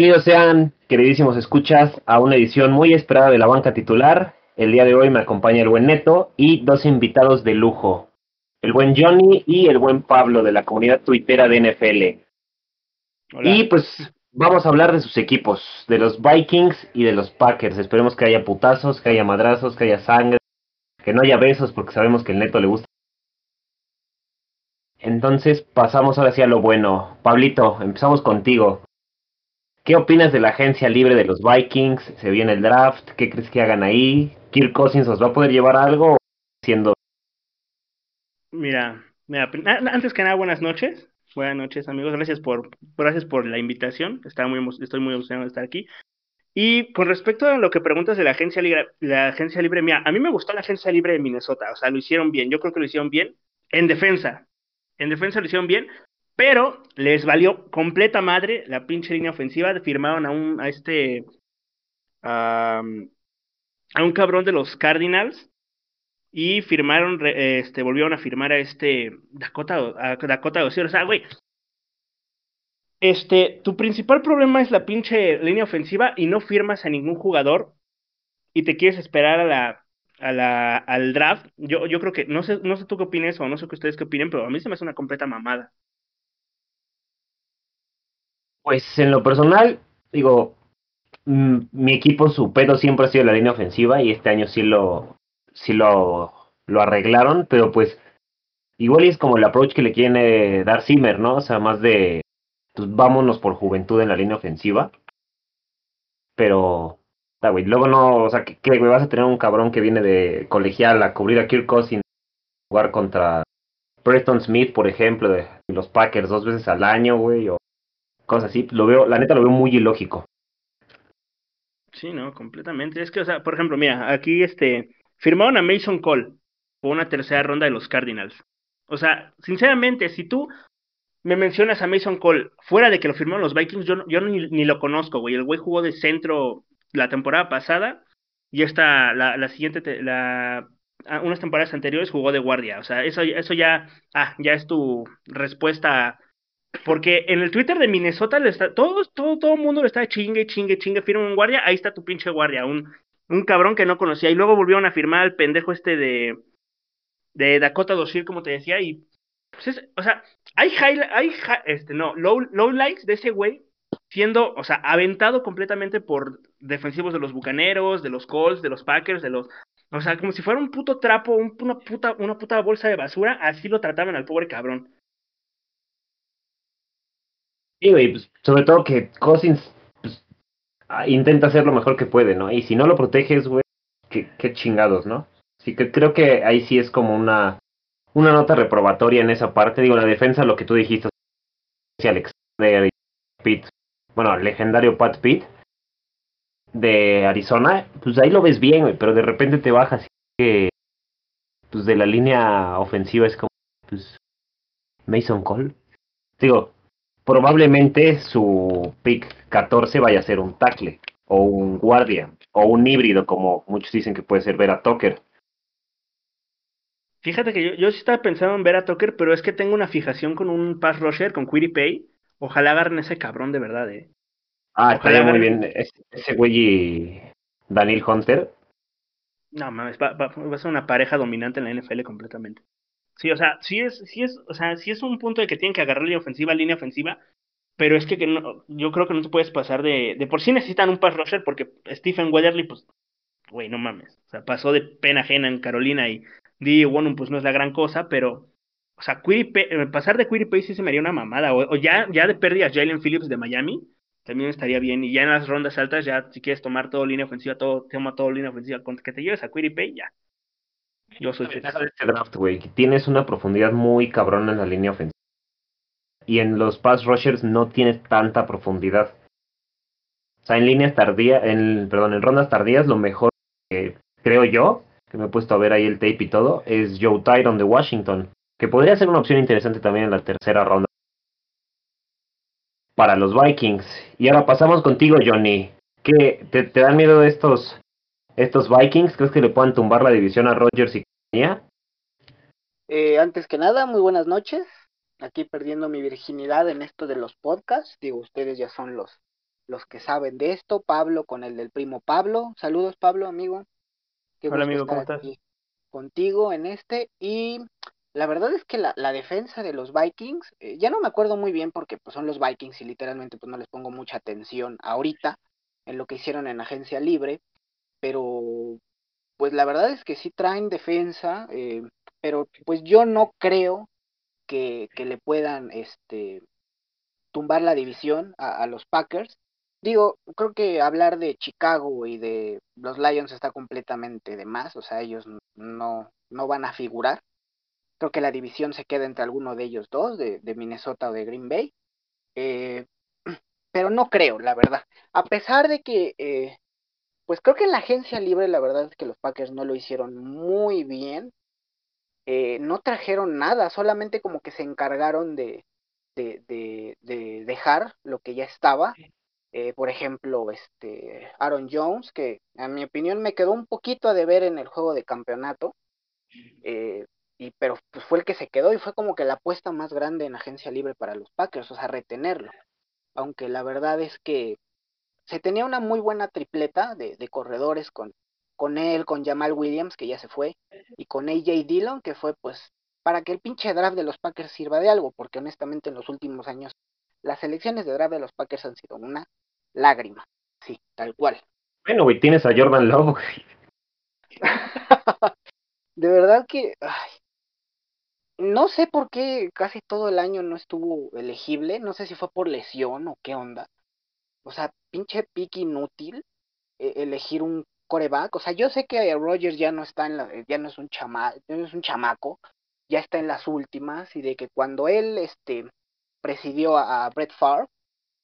Bienvenidos sean, queridísimos escuchas, a una edición muy esperada de la banca titular. El día de hoy me acompaña el buen Neto y dos invitados de lujo. El buen Johnny y el buen Pablo de la comunidad tuitera de NFL. Y pues vamos a hablar de sus equipos, de los Vikings y de los Packers. Esperemos que haya putazos, que haya madrazos, que haya sangre, que no haya besos porque sabemos que el Neto le gusta. Entonces pasamos ahora sí a lo bueno. Pablito, empezamos contigo. ¿Qué opinas de la agencia libre de los Vikings? ¿Se viene el draft? ¿Qué crees que hagan ahí? ¿Kirk Cousins os va a poder llevar algo siendo... Mira, mira, antes que nada, buenas noches. Buenas noches, amigos. Gracias por, gracias por la invitación. muy, estoy muy emocionado de estar aquí. Y con respecto a lo que preguntas de la agencia libre, la agencia libre, mira, a mí me gustó la agencia libre de Minnesota. O sea, lo hicieron bien. Yo creo que lo hicieron bien en defensa. En defensa lo hicieron bien. Pero les valió completa madre la pinche línea ofensiva. Firmaron a un, a este, a, un cabrón de los Cardinals. Y firmaron, este, volvieron a firmar a este Dakota, a Dakota O sea, güey, este, tu principal problema es la pinche línea ofensiva y no firmas a ningún jugador y te quieres esperar al draft. Yo, yo creo que, no sé, no sé tú qué opines o no sé qué ustedes qué opinen, pero a mí se me hace una completa mamada. Pues en lo personal, digo, mm, mi equipo, su pedo siempre ha sido la línea ofensiva y este año sí lo, sí lo, lo arreglaron, pero pues igual es como el approach que le quiere dar Zimmer, ¿no? O sea, más de, pues vámonos por juventud en la línea ofensiva. Pero, güey, luego no, o sea, que, güey, vas a tener un cabrón que viene de colegial a cubrir a Kirk Cousins, jugar contra Preston Smith, por ejemplo, de los Packers dos veces al año, güey, o cosas así, lo veo, la neta lo veo muy ilógico. Sí, no, completamente. Es que, o sea, por ejemplo, mira, aquí este, firmaron a Mason Cole por una tercera ronda de los Cardinals. O sea, sinceramente, si tú me mencionas a Mason Cole fuera de que lo firmaron los Vikings, yo, yo ni, ni lo conozco, güey. El güey jugó de centro la temporada pasada y esta, la, la siguiente, la, ah, unas temporadas anteriores jugó de guardia. O sea, eso, eso ya, ah, ya es tu respuesta porque en el Twitter de Minnesota le está, todo, todo, todo el mundo le está chingue, chingue, chingue, firma un guardia, ahí está tu pinche guardia, un, un cabrón que no conocía. Y luego volvieron a firmar al pendejo este de, de Dakota Dossier, como te decía, y pues es, o sea, hay hay este, no, low, low likes de ese güey siendo, o sea, aventado completamente por defensivos de los Bucaneros, de los Colts, de los Packers, de los, o sea, como si fuera un puto trapo, una puta, una puta bolsa de basura, así lo trataban al pobre cabrón. Pues, sobre todo que Cousins pues, ah, intenta hacer lo mejor que puede, ¿no? Y si no lo proteges, güey, qué, chingados, ¿no? Así que creo que ahí sí es como una, una nota reprobatoria en esa parte. Digo, la defensa, lo que tú dijiste, Alexander y Pitt, bueno, legendario Pat Pitt de Arizona, pues ahí lo ves bien, güey, pero de repente te bajas y que, pues de la línea ofensiva es como, pues, Mason Cole. Digo, probablemente su pick 14 vaya a ser un tackle o un guardia o un híbrido, como muchos dicen que puede ser Vera Tucker. Fíjate que yo, yo sí estaba pensando en ver a Tucker, pero es que tengo una fijación con un pass rusher, con Query Pay. Ojalá agarren ese cabrón de verdad, eh. Ah, estaría muy bien. Ese, güey y Daniel Hunter. No, mames, va, va, a ser una pareja dominante en la NFL completamente. Sí, o sea, sí es, sí es, o sea, sí es un punto de que tienen que agarrar línea ofensiva, línea ofensiva, pero es que, no, yo creo que no te puedes pasar de, de por sí necesitan un pass rusher porque Stephen Weatherly, pues, güey, no mames, o sea, pasó de pena ajena en Carolina y D. bueno, pues no es la gran cosa, pero, o sea, eh, pasar de Pay sí se me haría una mamada, o, ya, ya de pérdida Jalen Phillips de Miami, también estaría bien, y ya en las rondas altas, ya si quieres tomar todo línea ofensiva, todo, toma todo línea ofensiva, que te lleves a Pay, ya, yo soy este draft, güey, tienes una profundidad muy cabrona en la línea ofensiva. Y en los pass rushers no tienes tanta profundidad. O sea, en líneas tardías, en, perdón, en rondas tardías, lo mejor que creo yo, que me he puesto a ver ahí el tape y todo, es Joe Tyron de Washington, que podría ser una opción interesante también en la tercera ronda para los Vikings. Y ahora pasamos contigo, Johnny. ¿Qué, te, te dan miedo de estos estos Vikings? ¿Crees que le puedan tumbar la división a Rogers y compañía? Eh, antes que nada, muy buenas noches. Aquí perdiendo mi virginidad en esto de los podcasts. Digo, ustedes ya son los, los que saben de esto, Pablo con el del primo Pablo. Saludos Pablo, amigo. Qué Hola amigo, ¿cómo estás? Contigo en este. Y la verdad es que la, la defensa de los Vikings, eh, ya no me acuerdo muy bien porque pues, son los Vikings y literalmente pues no les pongo mucha atención ahorita en lo que hicieron en agencia libre, pero pues la verdad es que sí traen defensa, eh, pero pues yo no creo que, que, le puedan este tumbar la división a, los Packers. Digo, creo que hablar de Chicago y de los Lions está completamente de más, o sea, ellos no, no van a figurar. Creo que la división se queda entre alguno de ellos dos, de, de Minnesota o de Green Bay. Eh, pero no creo, la verdad. A pesar de que, eh, pues creo que en la agencia libre la verdad es que los Packers no lo hicieron muy bien. Eh, no trajeron nada, solamente como que se encargaron de, de, de, de dejar lo que ya estaba. por ejemplo, este Aaron Jones, que a mi opinión me quedó un poquito a deber en el juego de campeonato. Eh, y pero pues fue el que se quedó y fue como que la apuesta más grande en agencia libre para los Packers, o sea, retenerlo. Aunque la verdad es que se tenía una muy buena tripleta de, de corredores con, con él, con Jamal Williams, que ya se fue, y con AJ Dillon, que fue pues para que el pinche draft de los Packers sirva de algo, porque honestamente en los últimos años las elecciones de draft de los Packers han sido una lágrima, sí, tal cual. Bueno, güey, tienes a Jordan Love, de verdad que, ay, no sé por qué casi todo el año no estuvo elegible, no sé si fue por lesión o qué onda. O sea, pinche pick inútil eh, elegir un coreback. O sea, yo sé que Rogers ya no está en la, ya no es un chama, ya no es un chamaco, ya está en las últimas y de que cuando él este presidió a, a Brett Favre,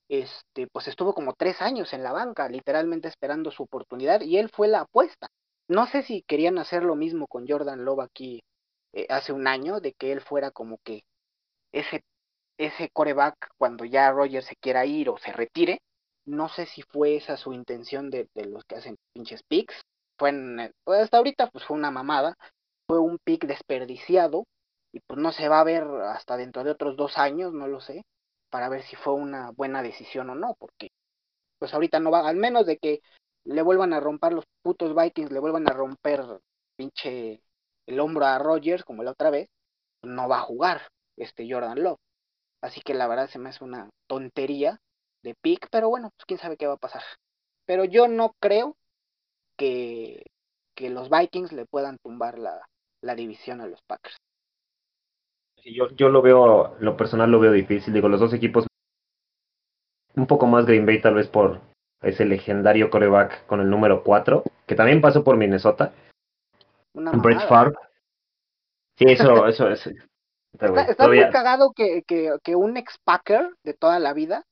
este, pues estuvo como tres años en la banca, literalmente esperando su oportunidad y él fue la apuesta. No sé si querían hacer lo mismo con Jordan Love aquí eh, hace un año de que él fuera como que ese, ese coreback cuando ya Roger se quiera ir o se retire. No sé si fue esa su intención de, los que hacen pinches picks. Fue pues hasta ahorita pues fue una mamada. Fue un pick desperdiciado y pues no se va a ver hasta dentro de otros dos años, no lo sé, para ver si fue una buena decisión o no, porque pues ahorita no va, al menos de que le vuelvan a romper los putos Vikings, le vuelvan a romper pinche el hombro a Rogers, como la otra vez, no va a jugar este Jordan Love. Así que la verdad se me hace una tontería de pick, pero bueno, pues quién sabe qué va a pasar. Pero yo no creo que, que los Vikings le puedan tumbar la, la división a los Packers. Yo, yo lo veo, lo personal lo veo difícil. Digo, los dos equipos, un poco más Green Bay tal vez por ese legendario coreback con el número 4, que también pasó por Minnesota, una Brett Favre. Sí, eso, eso es. Está, muy cagado que, que, que un ex-Packer de toda la vida,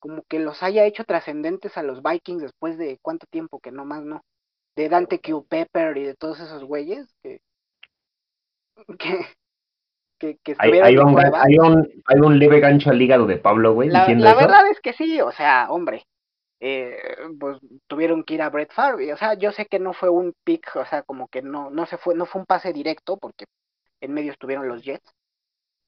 como que los haya hecho trascendentes a los Vikings después de cuánto tiempo que no más no. De Dante Q Pepper y de todos esos güeyes que. que que, que hay, hay, un, hay, un, hay un leve gancho al hígado de Pablo, güey. La, la verdad es que sí, o sea, hombre, eh, pues tuvieron que ir a Brett Favre. O sea, yo sé que no fue un pick, o sea, como que no, no se fue, no fue un pase directo, porque en medio estuvieron los Jets.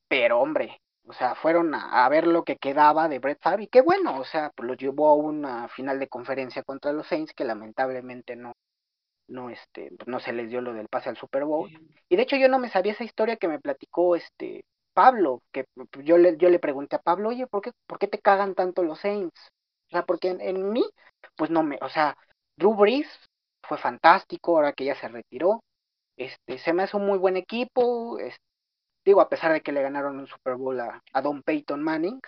Pero hombre, o sea, fueron a, ver lo que quedaba de Brett Favre, y qué bueno, o sea, pues los llevó a una final de conferencia contra los Saints, que lamentablemente no, no, este, no se les dio lo del pase al Super Bowl. Y de hecho yo no me sabía esa historia que me platicó este Pablo, que yo le, yo le pregunté a Pablo, oye, ¿por qué, ¿por qué te cagan tanto los Saints? O sea, porque en, mí, pues no me, o sea, Drew Brees fue fantástico ahora que ya se retiró. Este, se me hace un muy buen equipo. Digo, a pesar de que le ganaron un Super Bowl a, Don Peyton Manning,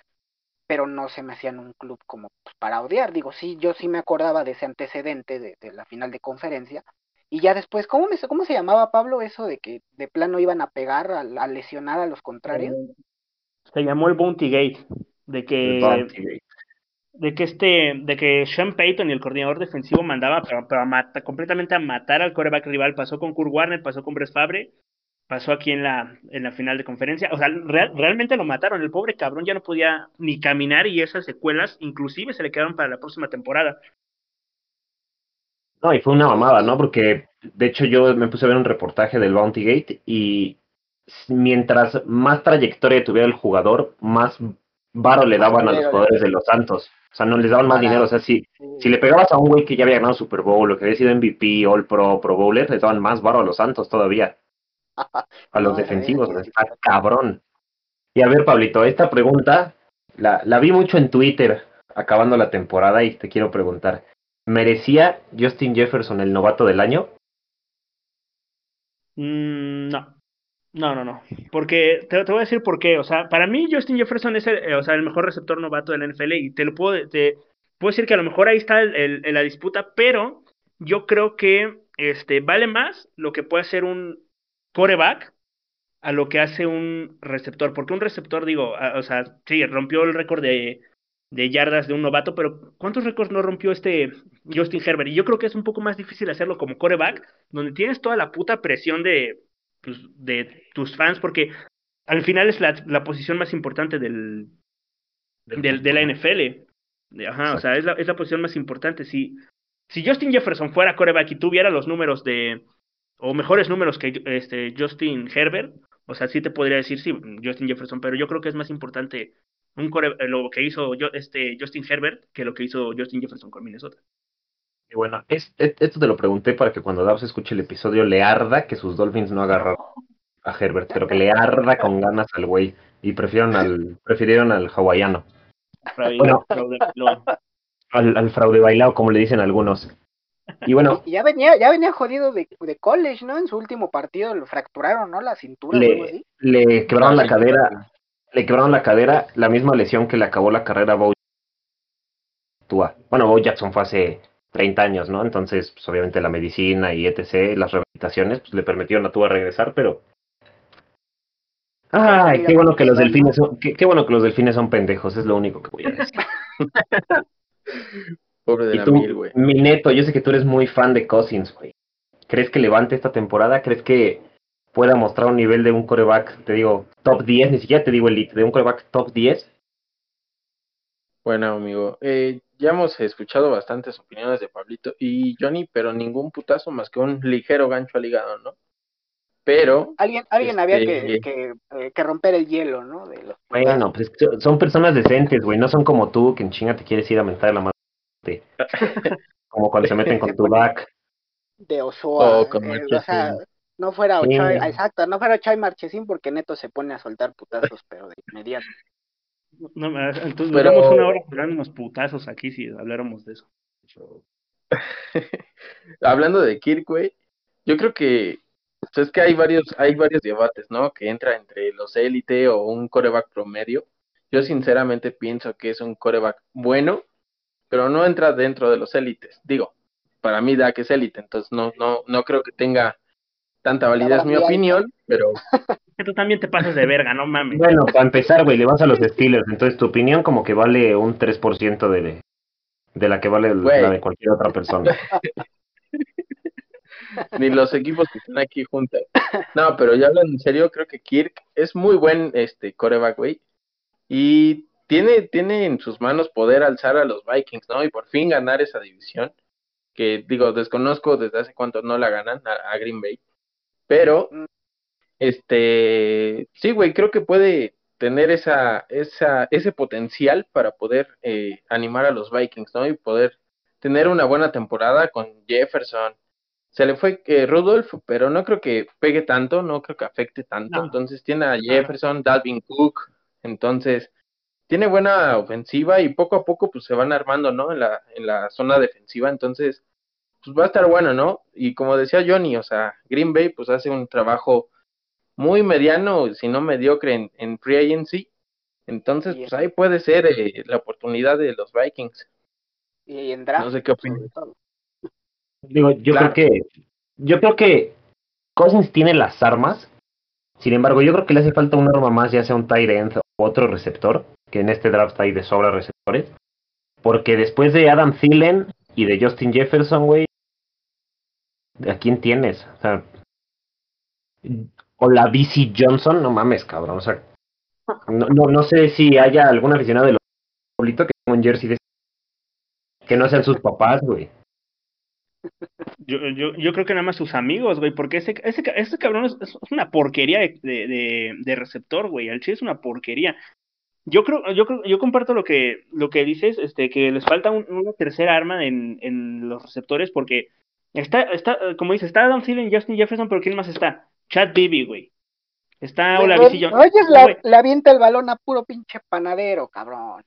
pero no se me hacían un club como pues, para odiar. Digo, sí, yo sí me acordaba de ese antecedente de, de la final de conferencia. Y ya después, ¿cómo, me, ¿cómo se llamaba Pablo eso de que de plano iban a pegar, a, a lesionar a los contrarios? Se llamó el Bounty Gate, de que de que este, de que Sean Payton y el coordinador defensivo mandaba pero, pero a completamente a matar al coreback rival, pasó con Kurt Warner, pasó con Brett Fabre, pasó aquí en la, en la final de conferencia, o sea, realmente lo mataron, el pobre cabrón ya no podía ni caminar y esas secuelas inclusive se le quedaron para la próxima temporada. No, y fue una mamada, ¿no? Porque de hecho yo me puse a ver un reportaje del Bounty Gate y mientras más trayectoria tuviera el jugador, más varo le daban a los jugadores de los Santos. O sea, no les daban más dinero. O sea, si, si le pegabas a un güey que ya había ganado Super Bowl, o que había sido MVP, All Pro, Pro Bowler, les daban más varo a los Santos todavía. A los No, defensivos, está cabrón. Y a ver, Pablito, esta pregunta la, la vi mucho en Twitter acabando la temporada y te quiero preguntar. ¿Merecía Justin Jefferson el novato del año? Mm, no. No, no, no. Porque te, te voy a decir por qué. O sea, para mí Justin Jefferson es el, eh, o sea, el mejor receptor novato de la NFL y te lo puedo, te puedo decir que a lo mejor ahí está el, la disputa, pero yo creo que este vale más lo que puede hacer un coreback a lo que hace un receptor. Porque un receptor, digo, a- o sea, sí, rompió el récord de, de yardas de un novato, pero ¿cuántos récords no rompió este Justin Herbert? Y yo creo que es un poco más difícil hacerlo como coreback, donde tienes toda la puta presión de, pues, de tus fans, porque al final es la, la posición más importante del, del- de la NFL. Ajá, o sea, es la, es la posición más importante. Si, si Justin Jefferson fuera coreback y tuviera los números de, o mejores números que este Justin Herbert, o sea, sí te podría decir, sí, Justin Jefferson, pero yo creo que es más importante un core, lo que hizo yo, este Justin Herbert que lo que hizo Justin Jefferson con Minnesota. Y bueno, es- es- esto te lo pregunté para que cuando Davos escuche el episodio le arda que sus Dolphins no agarraron a Herbert, pero que le arda con ganas al güey y prefirieron al, prefirieron al hawaiano, Bueno. al, al fraude bailado, como le dicen algunos. Y bueno, Y ya venía, ya venía jodido de, de college, ¿no? En su último partido lo fracturaron, ¿no? La cintura algo le, así. le quebraron Ah, la sí. cadera, le quebraron la cadera, la misma lesión que le acabó la carrera a Bo Tua. Bueno, Bo Jackson fue hace 30 años, ¿no? Entonces, pues obviamente la medicina y etc., las rehabilitaciones, pues le permitieron a Tua regresar, pero... Ay, qué bueno que los delfines son, qué, qué bueno que los delfines son pendejos, es lo único que voy a decir. Pobre de Y la tú, mil, güey. mi neto, yo sé que tú eres muy fan de Cousins, güey. ¿Crees que levante esta temporada? ¿Crees que pueda mostrar un nivel de un coreback, te digo, top 10, ni siquiera te digo elite, de un coreback top 10? Bueno, amigo, eh, ya hemos escuchado bastantes opiniones de Pablito y Johnny, pero ningún putazo más que un ligero gancho al hígado, ¿no? Pero, Alguien, alguien había que, Este- que, eh, que romper el hielo, ¿no? De los Bueno, pues son- son personas decentes, güey, no son como tú, que en chinga te quieres ir a mentar la madre. Como cuando se meten con tu back. de Ochoa. Oh, con eh, o Marchesín. sea, no fuera Sí. Ochoa, exacto, no fuera Ochoa y Marchesín porque Neto se pone a soltar putazos, pero de inmediato. No, entonces Pero- duramos una hora hablando unos putazos aquí si habláramos de eso. hablando de Kirk, güey, yo creo que pues, es que hay varios, hay varios debates, ¿no? Que entra entre los élite o un coreback promedio. Yo sinceramente pienso que es un coreback bueno, pero no entra dentro de los élites. Digo, para mí Dak es élite, entonces no, no, no creo que tenga tanta validez mi opinión, pero Que tú también te pasas de verga, no mames. Bueno, para empezar, güey, le vas a los Steelers, entonces tu opinión como que vale un 3% de, de la que vale la de cualquier otra persona. ni los equipos que están aquí juntos. No, pero ya hablando en serio, creo que Kirk es muy buen este coreback, güey. Y tiene, tiene en sus manos poder alzar a los Vikings, ¿no? Y por fin ganar esa división. Que digo, desconozco desde hace cuánto no la ganan a, a Green Bay. Pero, este, sí, güey, creo que puede tener esa, esa, ese potencial para poder eh, animar a los Vikings, ¿no? Y poder tener una buena temporada con Jefferson, se le fue eh, Rudolph, pero no creo que pegue tanto, no creo que afecte tanto. No. Entonces tiene a Jefferson, Dalvin Cook, entonces tiene buena ofensiva y poco a poco pues se van armando, ¿no? En la, en la zona defensiva, entonces pues va a estar bueno, ¿no? Y como decía Johnny, o sea, Green Bay pues hace un trabajo muy mediano, si no mediocre en, en free agency. Entonces, pues ahí puede ser eh, la oportunidad de los Vikings. Y en draft, No sé qué opinas. Digo, yo Claro. creo que yo creo que Cousins tiene las armas. Sin embargo, yo creo que le hace falta un arma más, ya sea un tight end o otro receptor, que en este draft hay de sobra receptores. Porque después de Adam Thielen y de Justin Jefferson, güey, ¿a quién tienes? O la BC Johnson, no mames, cabrón. O sea, no, no, no sé si haya algún aficionado de los Pablito que tenga un jersey que no sean sus papás, güey. Yo, yo, yo creo que nada más sus amigos, güey, porque ese, ese, ese cabrón es, una porquería de- de receptor, güey. El chile es una porquería. Yo creo, yo creo, yo comparto lo que, lo que dices, este, que les falta una tercera arma en, en los receptores, porque está, está, como dices, está Adam Thielen, Justin Jefferson, pero ¿quién más está? Chad Beebe, güey. Está Ola Oye, la, le avienta el balón a puro pinche panadero, cabrón.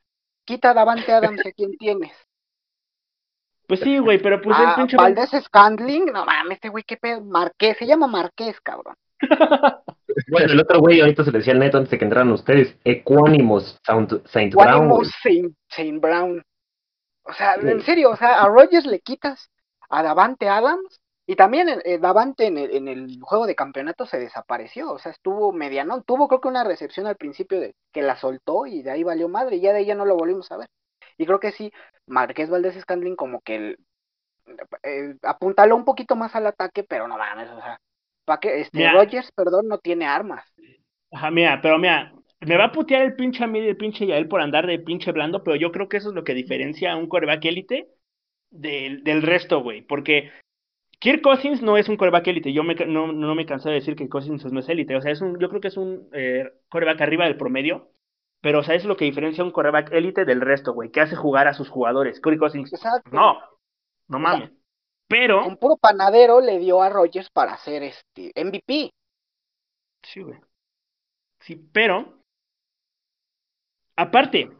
Quita Davante Adams a quien tienes. Pues sí, güey, pero pues el pinche. Valdés Scandling, no mames, este güey, qué pedo. Marqués, se llama Marqués, cabrón. bueno, el otro güey ahorita se le decía al neto antes de que entraran ustedes, Equanimous Saint Brown. Saint, Saint Brown. O sea, en serio, o sea, a Rogers le quitas a Davante Adams y también eh, Davante en el, en el juego de campeonato se desapareció, o sea, estuvo mediano, tuvo creo que una recepción al principio de que la soltó y de ahí valió madre y ya de ella no lo volvimos a ver. Y creo que sí, Marqués Valdés Scandling como que el, eh, apuntaló un poquito más al ataque, pero no mames, o sea, para que este Rogers, perdón, no tiene armas. Ajá, mira, pero mira, me va a putear el pinche a mí y el pinche Yael por andar de pinche blando, pero yo creo que eso es lo que diferencia a un coreback élite del, del resto, güey, porque Kirk Cousins no es un coreback élite, yo me, no, no me cansé de decir que Cousins no es élite, o sea, es un, yo creo que es un eh, coreback arriba del promedio, pero, o sea, es lo que diferencia a un coreback élite del resto, güey, que hace jugar a sus jugadores. Kirk Cousins, no, no mames. Pero. Un puro panadero le dio a Rogers para hacer este MVP. Sí, güey. Sí, pero. Aparte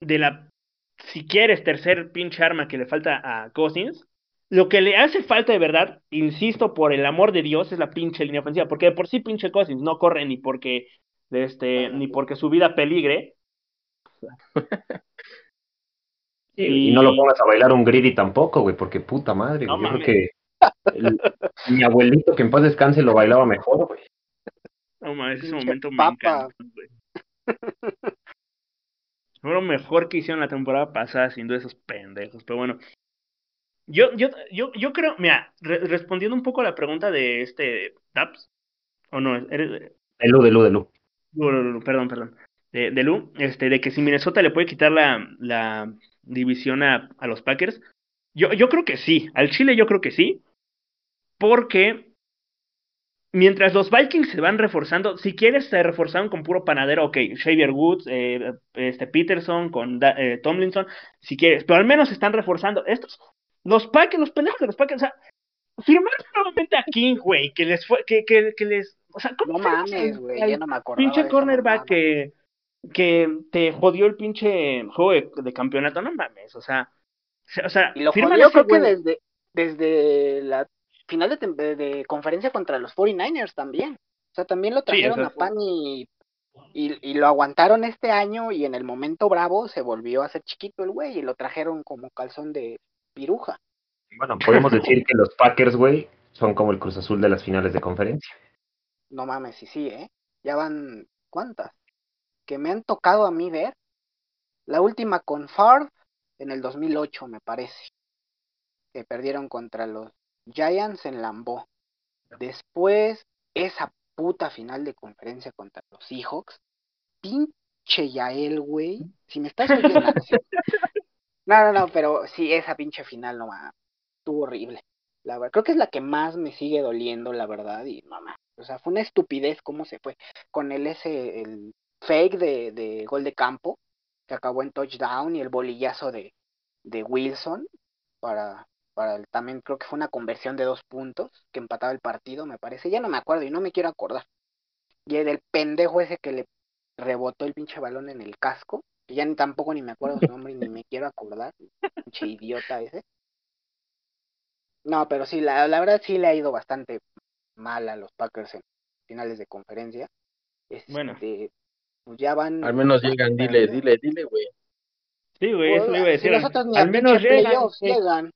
de la. Si quieres, tercer pinche arma que le falta a Cousins. Lo que le hace falta de verdad, insisto, por el amor de Dios, es la pinche línea ofensiva. Porque de por sí pinche Cousins no corre ni porque. Este, ni porque su vida peligre. Y, no lo pongas a bailar un greedy tampoco, güey, porque puta madre, Yo creo que mi abuelito, que en paz descanse, lo bailaba mejor, güey. No mames, ese momento me encanta, güey. Fue lo mejor que hicieron la temporada pasada, sin duda, esos pendejos. Pero bueno, yo, yo, yo, yo creo, mira, respondiendo un poco a la pregunta de este Taps, o no, eres... De Lu, de Lu, de Lu. perdón, perdón. De, de Lu, este, de que si Minnesota le puede quitar la, la división a, a los Packers? Yo, yo creo que sí. Al Chile yo creo que sí. Porque mientras los Vikings se van reforzando, si quieres se reforzaron con puro panadero, ok, Xavier Woods, eh, este Peterson, con eh, Tomlinson, si quieres, pero al menos se están reforzando. Estos, los Packers, los pendejos de los Packers, o sea, firmaron nuevamente a King, güey, que les fue, que, que, que les, o sea, ¿cómo no mames, güey, ya no me acuerdo. Pinche cornerback que que te jodió el pinche juego de, campeonato, no mames, o sea, o sea, y lo jodió creo que desde, desde la final de, de, conferencia contra los 49ers también. O sea, también lo trajeron a Pan y, y, lo aguantaron este año y en el momento bravo se volvió a hacer chiquito el güey y lo trajeron como calzón de piruja. Bueno, podemos decir que los Packers, güey, son como el Cruz Azul de las finales de conferencia. No mames, sí, sí, ¿eh? Ya van, ¿cuántas? Que me han tocado a mí ver. La última con Fard en el 2008, me parece. Que perdieron contra los Giants en Lambeau. Después, esa puta final de conferencia contra los Seahawks. Pinche Yael, güey. Si me estás oyendo. no, no, no, pero sí, esa pinche final no va. Estuvo horrible. La verdad, creo que es la que más me sigue doliendo, la verdad. Y mamá. O sea, fue una estupidez cómo se fue. Con el ese, el fake de, de gol de campo, que acabó en touchdown, y el bolillazo de, de Wilson para, para el, también creo que fue una conversión de dos puntos que empataba el partido, me parece. Ya no me acuerdo y no me quiero acordar. Y del pendejo ese que le rebotó el pinche balón en el casco, que ya ni tampoco ni me acuerdo su nombre ni me quiero acordar. Pinche idiota ese. No, pero sí, la, la verdad sí le ha ido bastante mal a los Packers en finales de conferencia. bueno. Pues ya van. Al menos llegan, dile, dile, dile, güey. Sí, güey, eso iba a decir. al menos llegan.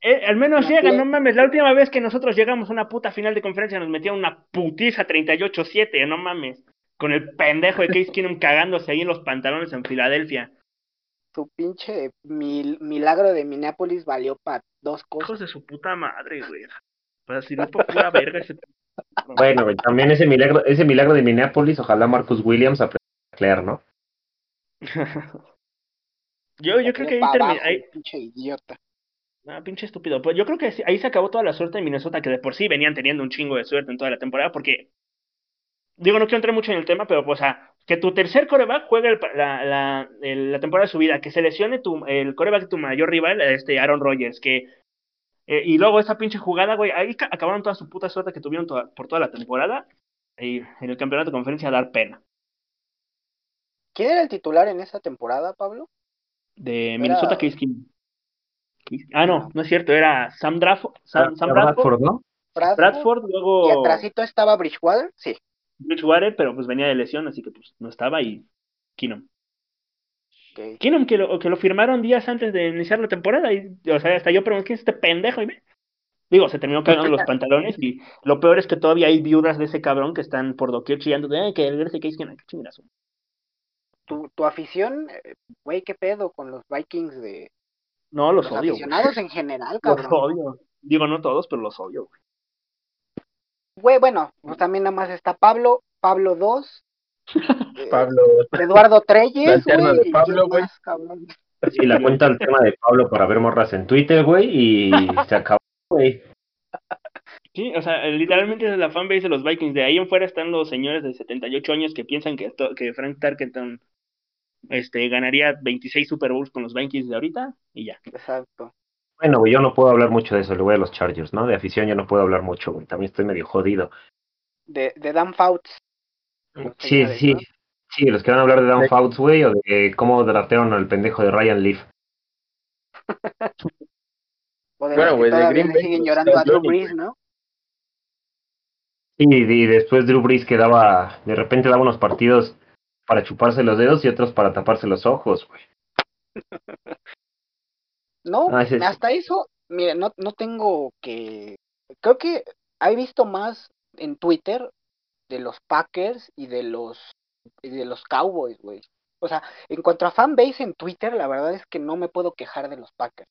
Eh, al menos llegan, no mames. La última vez que nosotros llegamos a una puta final de conferencia nos metieron una putiza 38-7, no mames. Con el pendejo de Case Keenum cagándose ahí en los pantalones en Filadelfia. Su pinche milagro de Minneapolis valió para dos cosas. Hijos de su puta madre, güey. Para si no por pura verga ese. Bueno, güey, también ese milagro, ese milagro de Minneapolis, ojalá Marcus Williams Claire, ¿no? yo, yo creo que ahí termina. Pinche idiota. Ah, pinche estúpido. Pues yo creo que ahí se acabó toda la suerte de Minnesota, que de por sí venían teniendo un chingo de suerte en toda la temporada, porque. Digo, no quiero entrar mucho en el tema, pero pues, que tu tercer coreback juegue el- la, la, el- la temporada de su vida, que se lesione tu, el coreback de tu mayor rival, este Aaron Rodgers, que eh, y luego esa pinche jugada, güey, ahí ca- acabaron toda su puta suerte que tuvieron toda- por toda la temporada y en el campeonato de conferencia a dar pena. ¿Quién era el titular en esa temporada, Pablo? De Minnesota, Era- Case Keenum. Ah, no, no es cierto, era Sam Bradford, Sam, Sam Bradford, Bradford, ¿no? Bradford, Bradford, Y luego atrásito estaba Bridgewater, sí. Bridgewater, pero pues venía de lesión, así que pues no estaba y Keenum. ok. Keenum que lo, que lo firmaron días antes de iniciar la temporada y, o sea, hasta yo pregunté, ¿quién es este pendejo? Y. Digo, se terminó cagando los pantalones y lo peor es que todavía hay viudas de ese cabrón que están por doquier chillando de "Ay, que regrese Case Keenum, qué chingazo. Tu, tu afición, eh, güey, qué pedo con los Vikings de No, los, los odio. aficionados en general, Los cabrón. odio. Digo, no todos, pero los odio. güey. Güey, bueno, pues también nada más está Pablo, Pablo 2, eh, Pablo. Eduardo Treyes, güey. de ¿y Pablo, güey. Sí, la cuenta el tema de Pablo para ver morras en Twitter, güey, y se acabó, güey. Sí, o sea, literalmente es la fanbase de los Vikings. De ahí en fuera están los señores de 78 años que piensan que, que Frank Tarkenton este, ganaría 26 Super Bowls con los Vikings de ahorita y ya. Exacto. Bueno, güey, yo no puedo hablar mucho de eso, le voy a los Chargers, ¿no? De afición yo no puedo hablar mucho, güey. También estoy medio jodido. De, de Dan Fouts. Sí, señores, sí. ¿no? Sí, los que van a hablar de Down Fouts, güey, o de cómo draftearon al pendejo de Ryan Leaf. O de Bueno, güey, de todavía Green le Bay, siguen llorando a Drew Brees. ¿no? Sí, y después Drew Brees que daba, de repente daba unos partidos para chuparse los dedos y otros para taparse los ojos, güey. No, Ah, sí. hasta eso, mire, no, no tengo que... Creo que he visto más en Twitter de los Packers y de los y de los Cowboys, güey. O sea, en cuanto a fanbase en Twitter, la verdad es que no me puedo quejar de los Packers.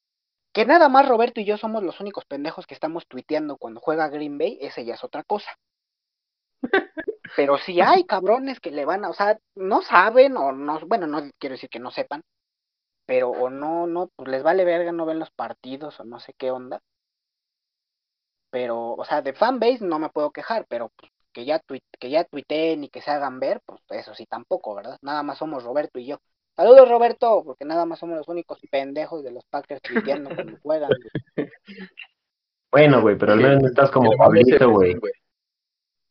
Que nada más Roberto y yo somos los únicos pendejos que estamos tuiteando cuando juega Green Bay, ese ya es otra cosa. Pero sí hay cabrones que le van a, o sea, no saben o no, bueno, no quiero decir que no sepan, pero o no, no, pues les vale verga, no ven los partidos o no sé qué onda. Pero, o sea, de fanbase no me puedo quejar, pero pues, que ya tuit, que ya tuiteen y que se hagan ver, pues eso sí tampoco, ¿verdad? Nada más somos Roberto y yo. Saludos Roberto, porque nada más somos los únicos pendejos de los Packers tuiteando cuando juegan. güey. Bueno, güey, pero al menos no estás como Pablito, güey.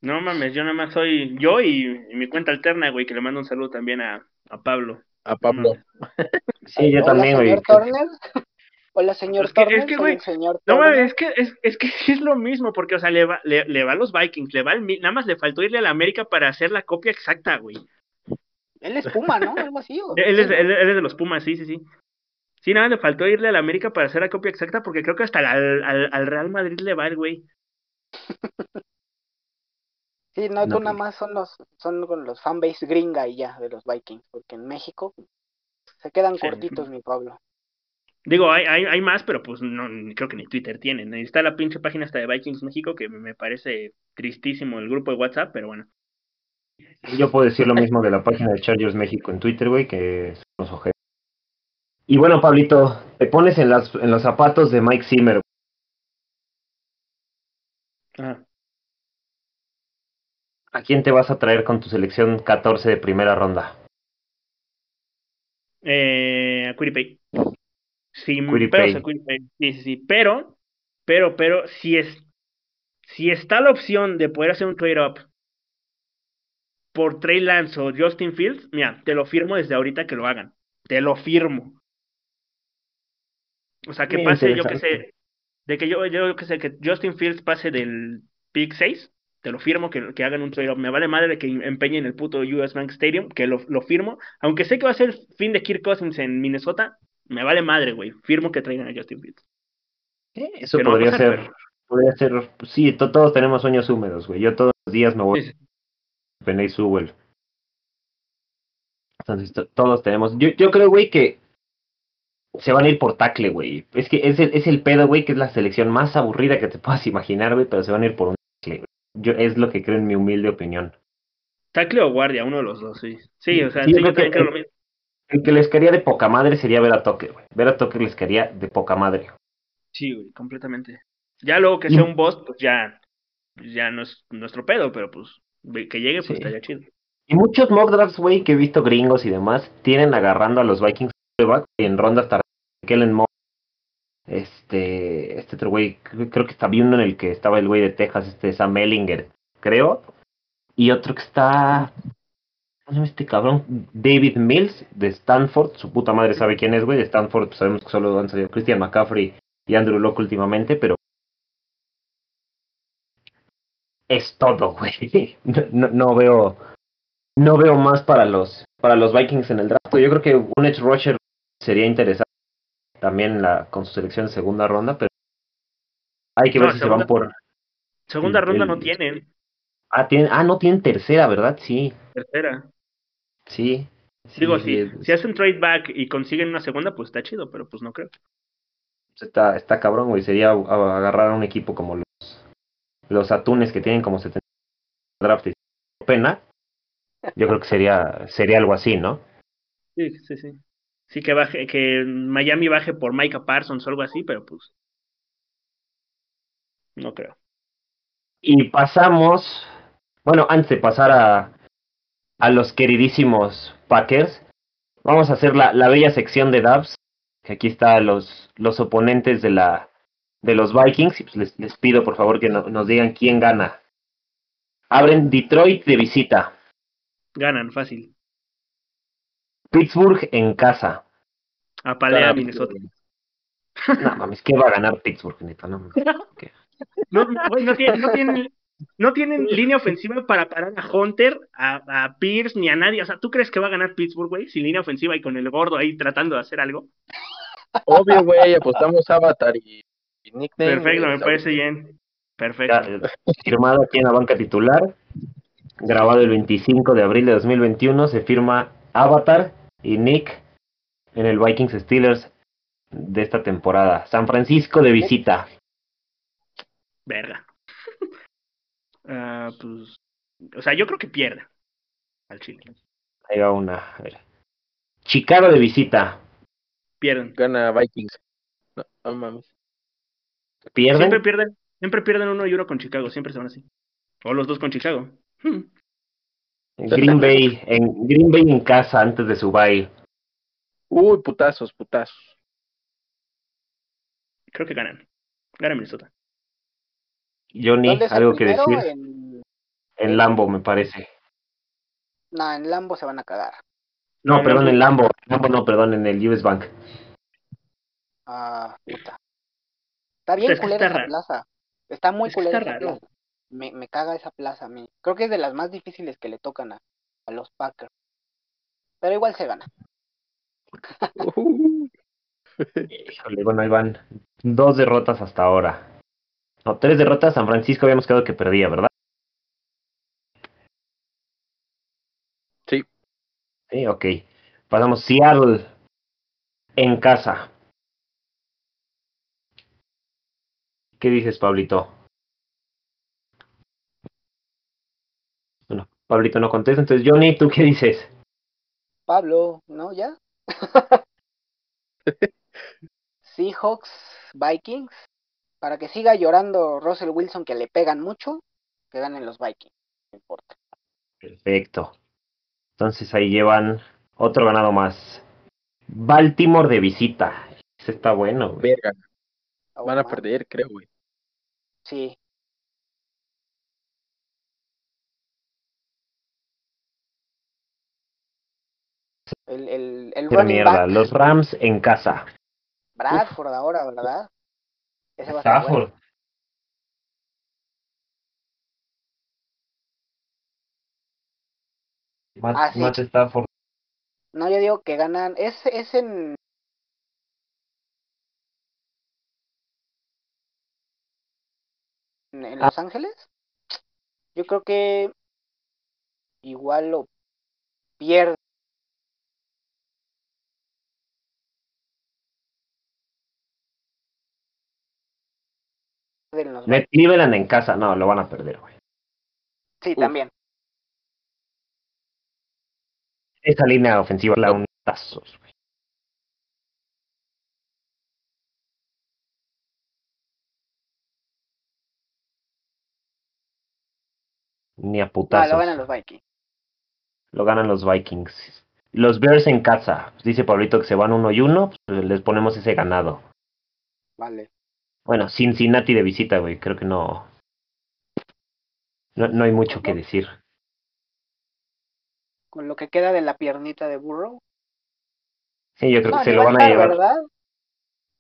No mames, yo nada más soy yo y, y mi cuenta alterna, güey, que le mando un saludo también a, a Pablo. A Pablo. Sí, yo Hola, también, güey. señor Turner. Hola, señor Es que- Turner. es que, güey, No mames, es que es, es que sí es lo mismo, porque, o sea, le va, le, le va a los Vikings, le va al, Mi- nada más le faltó irle a la América para hacer la copia exacta, güey. Él es Puma, ¿no? Algo así. ¿o? Él es, él, él es de los Pumas, sí, sí, sí. Sí, nada, le faltó irle a la América para hacer la copia exacta, porque creo que hasta al, al, al Real Madrid le va el güey. Sí, no, No, tú nada pues. más son los, son con los fanbase gringa y ya de los Vikings, porque en México se quedan Sí. cortitos, mi Pablo. Digo, hay, hay, hay más, pero pues no, ni- creo que ni Twitter tienen. Está la pinche página hasta de Vikings México, que me parece tristísimo el grupo de WhatsApp, pero bueno. Yo puedo decir lo mismo de la página de Chargers México en Twitter, güey, que son los ojeros. Y bueno, Pablito, te pones en, las, en los zapatos de Mike Zimmer. Ajá. ¿A quién te vas a traer con tu selección 14 de primera ronda? Eh, a Quiripay. Sin Quiripay. pedos a Quiripay. Sí, sí, sí. Pero, pero, pero, si es, si está la opción de poder hacer un trade-up por Trey Lance o Justin Fields, mira, te lo firmo desde ahorita que lo hagan. Te lo firmo. O sea, que Muy pase, yo que sé, de que yo, yo que sé, que Justin Fields pase del pick 6, te lo firmo que, que hagan un trade-up. Me vale madre que empeñen el puto US Bank Stadium, que lo, lo firmo. Aunque sé que va a ser el fin de Kirk Cousins en Minnesota, me vale madre, güey. Firmo que traigan a Justin Fields. Sí, eso Que no podría pasar, ser. pero- Podría ser. Sí, to- todos tenemos sueños húmedos, güey. Yo todos los días me voy Sí, sí. Penny Sewell. Entonces, to- todos tenemos. Yo, yo creo, güey, que se van a ir por tackle, güey. Es que es el, es el pedo, güey, que es la selección más aburrida que te puedas imaginar, güey, pero se van a ir por un tackle, güey. Yo, es lo que creo en mi humilde opinión. Tackle o guardia, uno de los dos, sí. Sí, o sea, Sí, sí, yo yo creo también que- creo lo mismo. El que les quería de poca madre sería ver a Tucker, güey. Ver a Tucker les quería de poca madre. Sí, güey, completamente. Ya luego que sea un boss, pues ya, ya no es nuestro pedo, pero pues que llegue, pues Sí. estaría chido. Y muchos mock drafts, güey, que he visto gringos y demás, tienen agarrando a los Vikings en rondas tarde. Kellen Moore, este, este otro güey, creo que está uno en el que estaba el güey de Texas, este Sam Ellinger, creo. Y otro que está, este cabrón? David Mills de Stanford, su puta madre sabe quién es, güey, de Stanford, pues sabemos que solo han salido Christian McCaffrey y Andrew Locke últimamente, pero es todo, güey. No, no, veo no veo más para los para los Vikings en el draft. Yo creo que un edge rusher sería interesante también la con su selección de segunda ronda, pero hay que ver si se van por segunda ronda no tienen. Ah, tienen, ah, no tienen tercera, ¿verdad? Sí. Tercera. Sí. Digo, si, si hacen trade back y consiguen una segunda, pues está chido, pero pues no creo. Está, está cabrón, güey. Sería agarrar a un equipo como los, los atunes que tienen como 70 draft y pena. Yo creo que sería, sería algo así, ¿no? Sí, sí, sí. Sí, que baje, que Miami baje por Micah Parsons o algo así, pero pues. No creo. Y pasamos. Bueno, antes de pasar a, a los queridísimos Packers, vamos a hacer la, la bella sección de Dubs. Que aquí están los, los oponentes de la de los Vikings. Y pues les, les pido por favor que nos digan quién gana. Abren Detroit de visita. Ganan, fácil. Pittsburgh en casa. Apalea a Minnesota. No mames, ¿qué va a ganar Pittsburgh, neta? No, no, no, tienen, no, tienen, no tienen línea ofensiva para parar a Hunter, a, a Pierce, ni a nadie. O sea, ¿tú crees que va a ganar Pittsburgh, güey? Sin línea ofensiva y con el gordo ahí tratando de hacer algo. Obvio, güey, apostamos Avatar y, nickname. Perfecto, me parece bien. Perfecto. firmado aquí en la banca titular, grabado el 25 de abril de 2021, se firma Avatar y Nick en el Vikings Steelers de esta temporada. San Francisco de visita. Verga. uh, pues, o sea, yo creo que pierde al Chile. Ahí va una. A ver. Chicago de visita. Pierden. Gana Vikings. No, no mames. ¿Pierden? Siempre pierden. Siempre pierden uno y uno con Chicago. Siempre se van así. O los dos con Chicago. Hmm. Green Bay, en Green Bay en casa antes de su bye. Uy, putazos, putazos. Creo que ganan. Ganan Minnesota. Johnny, algo que decir. En... en Lambo, me parece. No, en Lambo se van a cagar. No, perdón, en Lambo. Lambo no, perdón, en el US Bank. Ah, puta. Está bien culera esa plaza. Está muy culera esa plaza. Me, me caga esa plaza a mí. Creo que es de las más difíciles que le tocan a, a los Packers. Pero igual se gana. Híjole, bueno, ahí van dos derrotas hasta ahora. No, tres derrotas. San Francisco habíamos quedado que perdía, ¿verdad? Sí. Sí, ok. Pasamos Seattle en casa. ¿Qué dices, Pablito? Bueno, Pablito no contesta, entonces Johnny, ¿tú qué dices? Pablo, ¿no? ¿Ya? Seahawks, Vikings. Para que siga llorando Russell Wilson que le pegan mucho, que ganen los Vikings. No importa. Perfecto. Entonces ahí llevan otro ganado más. Baltimore de visita. Ese está bueno, güey. Verga. Van a perder, creo, güey. Sí. El, el, el running mierda. Los Rams en casa. Bradford Uf. ahora, ¿verdad? Ese va a ser bueno. Matt, Ah, sí. Matt Stafford. No, yo digo que ganan. Es, es en. en en Los Ángeles. Yo creo que igual lo pierde. Los Met Cleveland en casa. No, lo van a perder, güey. Sí, Uf. también. Esa línea ofensiva la un tazos, güey. Ni a Ah, putazos. lo ganan los Vikings. Lo ganan los Vikings. Los Bears en casa. Dice Pablito que se van uno y uno. Pues les ponemos ese ganado. Vale. Bueno, Cincinnati de visita, güey. Creo que no. No, no hay mucho que decir. Con lo que queda de la piernita de Burrow. Sí, yo creo No, que se lo va van a estar, llevar. ¿verdad?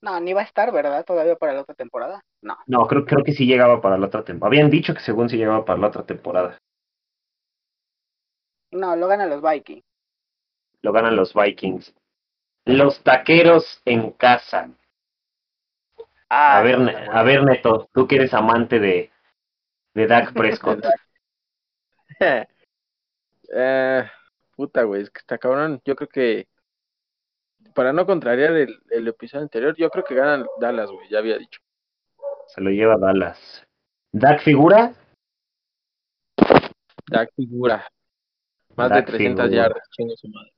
No, ni va a estar, ¿verdad? Todavía para la otra temporada. No. No, creo, creo que sí llegaba para la otra temporada. Habían dicho que según sí llegaba para la otra temporada. No, lo ganan los Vikings. Lo ganan los Vikings. Los taqueros en casa. Ah, A ver, a ver, Neto, tú que eres amante de, de Dak Prescott. Eh, puta, güey, es que está cabrón. Yo creo que, para no contrariar el, el episodio anterior, yo creo que ganan Dallas, güey, ya había dicho. Se lo lleva Dallas. ¿Dak figura? Dak figura. Más Dak de 300 figura. yardas, chingue su madre.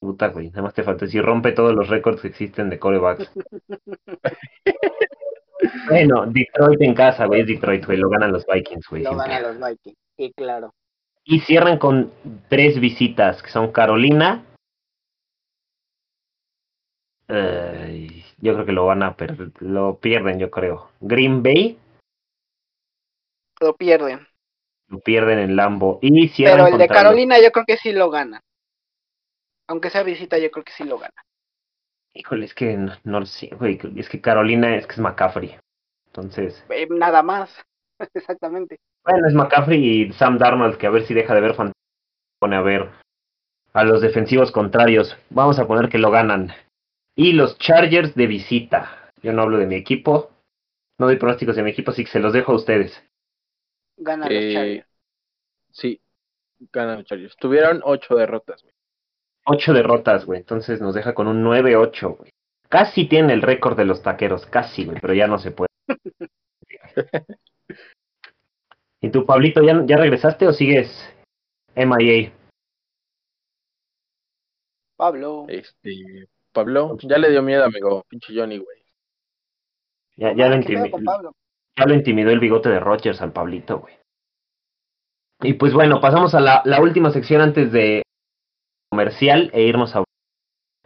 Puta, güey, nada más te falta decir, rompe todos los récords que existen de corebacks. bueno, Detroit en casa, güey, es Detroit, güey, lo ganan los Vikings, güey. lo siempre. ganan los Vikings. Sí, claro. Y cierran con tres visitas, que son Carolina. Ay, yo creo que lo van a perder, lo pierden, yo creo. Green Bay, Lo pierden. lo pierden en Lambo. Y cierran Pero el de los- Carolina yo creo que sí lo gana. Aunque sea visita, yo creo que sí lo gana. Híjole, es que no, no lo sé, güey. Es que Carolina es que es McCaffrey. Entonces, Eh, nada más. Exactamente. bueno, es McCaffrey y Sam Darnold, que a ver si deja de ver fantasmas. Pone a ver a los defensivos contrarios. Vamos a poner que lo ganan. Y los Chargers de visita. Yo no hablo de mi equipo. No doy pronósticos de mi equipo, así que se los dejo a ustedes. Ganan Eh, los Chargers. Sí, ganan los Chargers. Tuvieron ocho derrotas, güey. Ocho derrotas, güey. Entonces nos deja con un 9-8, güey. Casi tiene el récord de los taqueros, casi, güey, pero ya no se puede. ¿Y tú, Pablito, ya, ya regresaste o sigues MIA? Pablo. Este, Pablo, ya le dio miedo, amigo. Pinche Johnny, güey. Ya, ya, lo ¿Qué pedo intimi- con Pablo? ya lo intimidó el bigote de Rogers al Pablito, güey. Y pues bueno, pasamos a la, la última sección antes de comercial e irnos a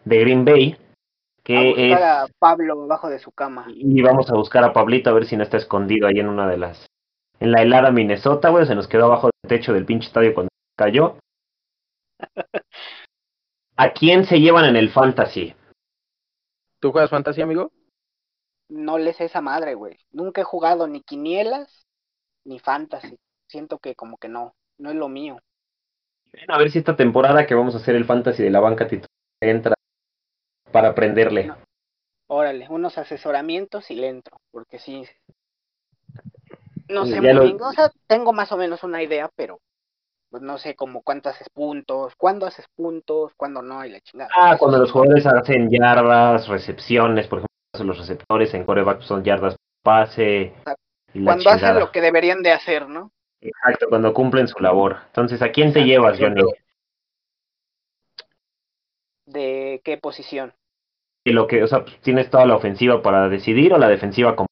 de Green Bay, A que buscar es a Pablo abajo de su cama. y vamos a buscar a Pablito a ver si no está escondido ahí en una de las en la helada Minnesota, güey, se nos quedó abajo del techo del pinche estadio cuando cayó. ¿A quién se llevan en el fantasy? ¿Tú juegas fantasy, amigo? No les esa madre, güey. Nunca he jugado ni quinielas ni fantasy. Siento que como que no. No es lo mío. A ver si esta temporada que vamos a hacer el fantasy de la banca titular entra para aprenderle. No. Órale, unos asesoramientos y le entro. Porque sí. No sé muy lo- bien. O sea, tengo más o menos una idea, pero pues no sé como cuánto haces puntos, cuándo haces puntos, cuándo no y la chingada. Ah, cuando los jugadores hacen yardas, recepciones, por ejemplo, los receptores en coreback son yardas pase y la Cuando hacen lo que deberían de hacer, ¿no? Exacto, cuando cumplen su labor. Entonces, ¿a quién te Exacto. llevas, Johnny? ¿De qué posición? Y lo que, o sea, tienes toda la ofensiva para decidir o la defensiva como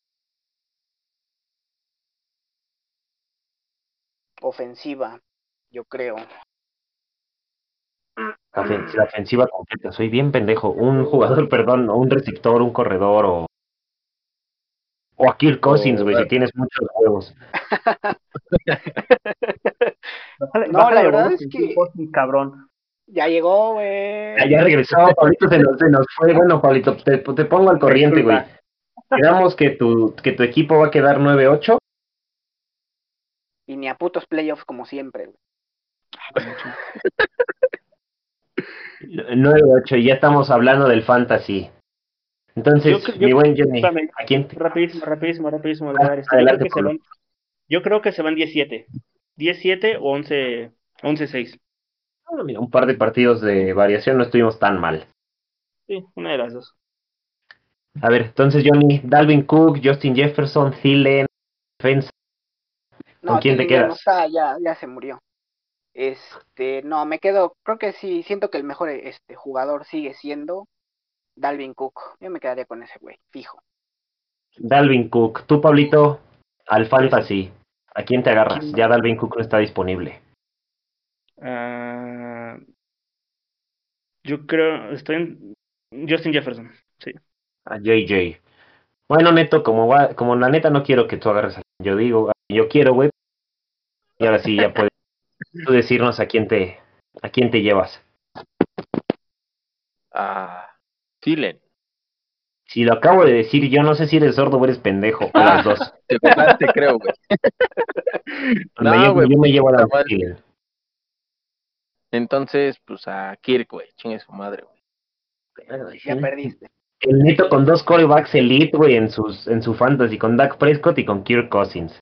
Ofensiva, yo creo. la ofen- la ofensiva completa. Soy bien pendejo. Un jugador, perdón, o un receptor, un corredor o o a Kirk Cousins, güey, si tienes muchos juegos. No, bájale la verdad es que- cabrón. Ya llegó, güey. Ah, ya regresó, Pablito se nos, se nos fue. Bueno, Pablito, te, te pongo al corriente, güey. Quedamos que tu, que tu equipo va a quedar 9-8. Y ni a putos playoffs como siempre. güey. 9-8 y ya estamos hablando del fantasy. Entonces, Yo yo- mi buen Johnny. ¿a quién te- Rapidísimo, rapidísimo, rapidísimo. Ah. Yo, adelante, creo que se van, yo creo que se van 17. 17 o 11, 11-6. Ah, mira, un par de partidos de variación no estuvimos tan mal. Sí, una de las dos. A ver, entonces Johnny, Dalvin Cook, Justin Jefferson, Thielen, defensa. No, ¿Con quién te no quedas? está, ya, ya se murió. Este, no, me quedo, creo que sí, siento que el mejor este jugador sigue siendo Dalvin Cook. Yo me quedaría con ese güey, fijo. Dalvin Cook, tú Pablito, al fantasy. ¿A quién te agarras? Ya Dalvin Cook no está disponible. Ah, Yo creo, estoy en Justin Jefferson, sí. A JJ. Bueno, Neto, como va, como la neta no quiero que tú agarres a yo digo, yo quiero, güey. Y ahora sí ya puedes tú decirnos a quién te a quién te llevas. Ah, Thielen. Si lo acabo de decir, yo no sé si eres sordo o eres pendejo, o las dos. Verdad te creo, güey. No, yo me llevo a la madre. Entonces, pues a Kirk, güey. Chingue su madre, güey. Ya perdiste. El Neto con dos corebacks elite, güey, en sus en su fantasy, con Dak Prescott y con Kirk Cousins.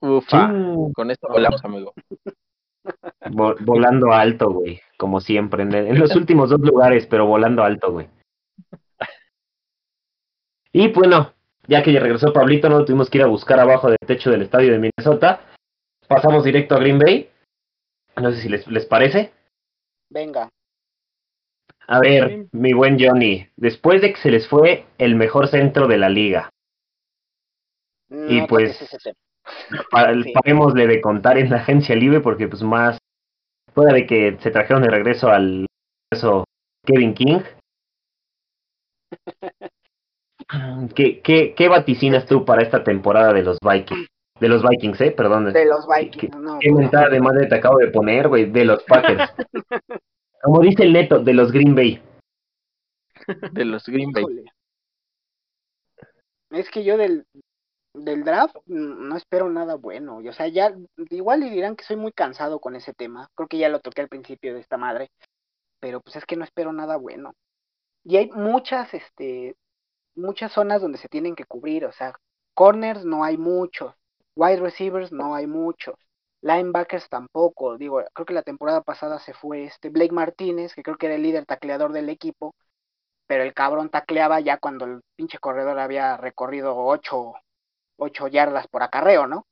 Ufa. Ching. Con esto volamos, amigo. Vo- volando alto, güey, como siempre, en, en los últimos dos lugares, pero volando alto, güey. Y bueno, ya que ya regresó Pablito, no lo tuvimos que ir a buscar abajo del techo del estadio de Minnesota. Pasamos directo a Green Bay. No sé si les, les parece. Venga. A ver, mi buen Johnny, después de que se les fue el mejor centro de la liga, No Y pues, pa- Sí. parémosle de contar en la agencia libre porque pues más, fuera de que se trajeron de regreso al regreso Kevin King. ¿Qué, qué, ¿Qué vaticinas tú para esta temporada de los Vikings? De los Vikings, eh, perdón. De los Vikings, no. ¿Qué mentada de madre te acabo de poner, güey? De los Packers. Como dice el neto, de los Green Bay. De los Green Bay. Es que yo del, del draft no espero nada bueno. O sea, ya igual le dirán que soy muy cansado con ese tema. Creo que ya lo toqué al principio de esta madre. Pero pues es que no espero nada bueno. Y hay muchas, este, muchas zonas donde se tienen que cubrir. O sea, corners no hay muchos. Wide receivers no hay muchos. Linebackers tampoco. Digo, creo que la temporada pasada se fue este Blake Martínez, que creo que era el líder tacleador del equipo pero el cabrón tacleaba ya cuando el pinche corredor había recorrido ocho, ocho yardas por acarreo, ¿no?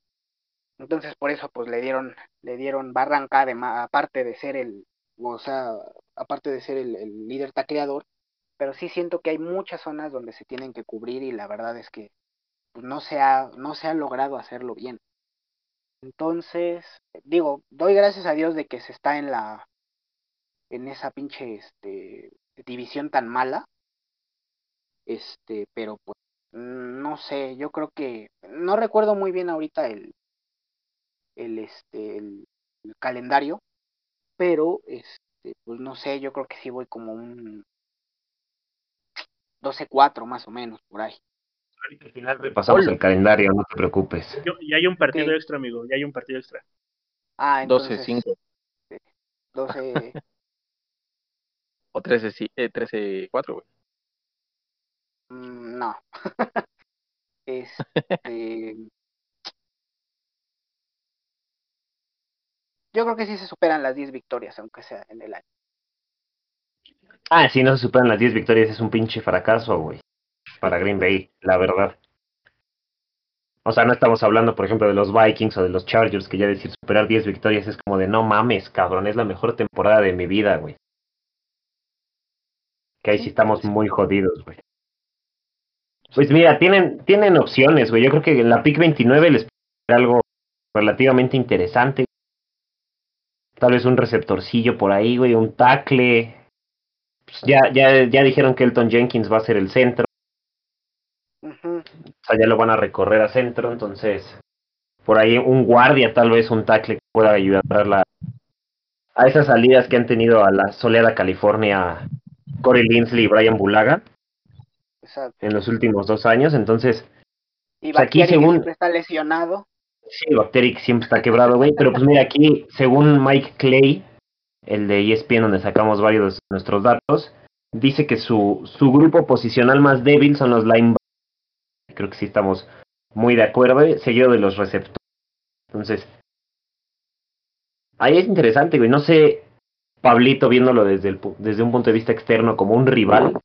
Entonces por eso pues le dieron, le dieron barranca además, aparte de ser el, o sea, aparte de ser el, el líder tacleador, pero sí siento que hay muchas zonas donde se tienen que cubrir y la verdad es que pues, no se ha, no se ha logrado hacerlo bien. Entonces, digo, doy gracias a Dios de que se está en la, en esa pinche, este, división tan mala. Este, pero pues no sé, yo creo que no recuerdo muy bien ahorita el el este el, el calendario, pero este pues no sé, yo creo que sí voy como un 12-4 más o menos por ahí. Al final repasamos Hola. el calendario, no te preocupes. Yo, y hay un partido Ok. extra, amigo, ya hay un partido extra. Ah, entonces 12-5 12 o 13-4, eh, 13-4, güey. mm, no. este Yo creo que sí se superan las 10 victorias, aunque sea en el año. Ah, si no se superan las 10 victorias es un pinche fracaso, güey. Para Green Bay, la verdad. O sea, no estamos hablando, por ejemplo, de los Vikings o de los Chargers, que ya decir superar 10 victorias es como de no mames, cabrón, es la mejor temporada de mi vida, güey. Que ahí sí estamos muy jodidos, güey. Pues mira, tienen, tienen opciones, güey. Yo creo que en la pick 29 les puede algo relativamente interesante. Tal vez un receptorcillo por ahí, güey, un tackle. Ya, ya, ya dijeron que Elton Jenkins va a ser el centro. O sea, ya lo van a recorrer a centro, entonces por ahí un guardia, tal vez un tackle que pueda ayudar a, la, a esas salidas que han tenido a la soleada California Corey Linsley y Brian Bulaga Exacto. en los últimos dos años. Entonces, Y Pues aquí según- siempre está lesionado. sí, Bacteric siempre está quebrado, güey. Pero pues mira, aquí, según Mike Clay, el de ESPN, donde sacamos varios de nuestros datos, dice que su, su grupo posicional más débil son los linebackers. Creo que sí estamos muy de acuerdo, eh, seguido de los receptores. Entonces, ahí es interesante, güey. No sé, Pablito, viéndolo desde, el, desde un punto de vista externo como un rival,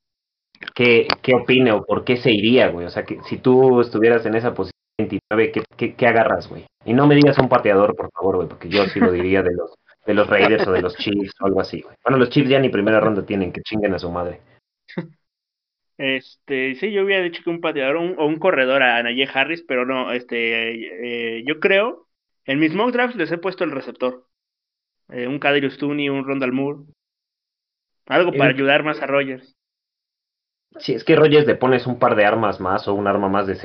¿qué, qué opine o por qué se iría, güey? O sea, que si tú estuvieras en esa posición 29, ¿qué, qué, qué agarras, güey? Y no me digas un pateador, por favor, güey, porque yo sí lo diría de los, de los Raiders o de los Chiefs o algo así, güey. Bueno, los Chiefs ya ni primera ronda tienen, que chinguen a su madre. Este, sí, yo hubiera dicho que un pateador o un, o un corredor a Najee Harris, pero no, este, eh, yo creo, en mis mock drafts les he puesto el receptor. Eh, un Kadrius Tooney, un Rondal Moore. Algo para Eh, ayudar más a Rogers. Si es que Rogers le pones un par de armas más o un arma más de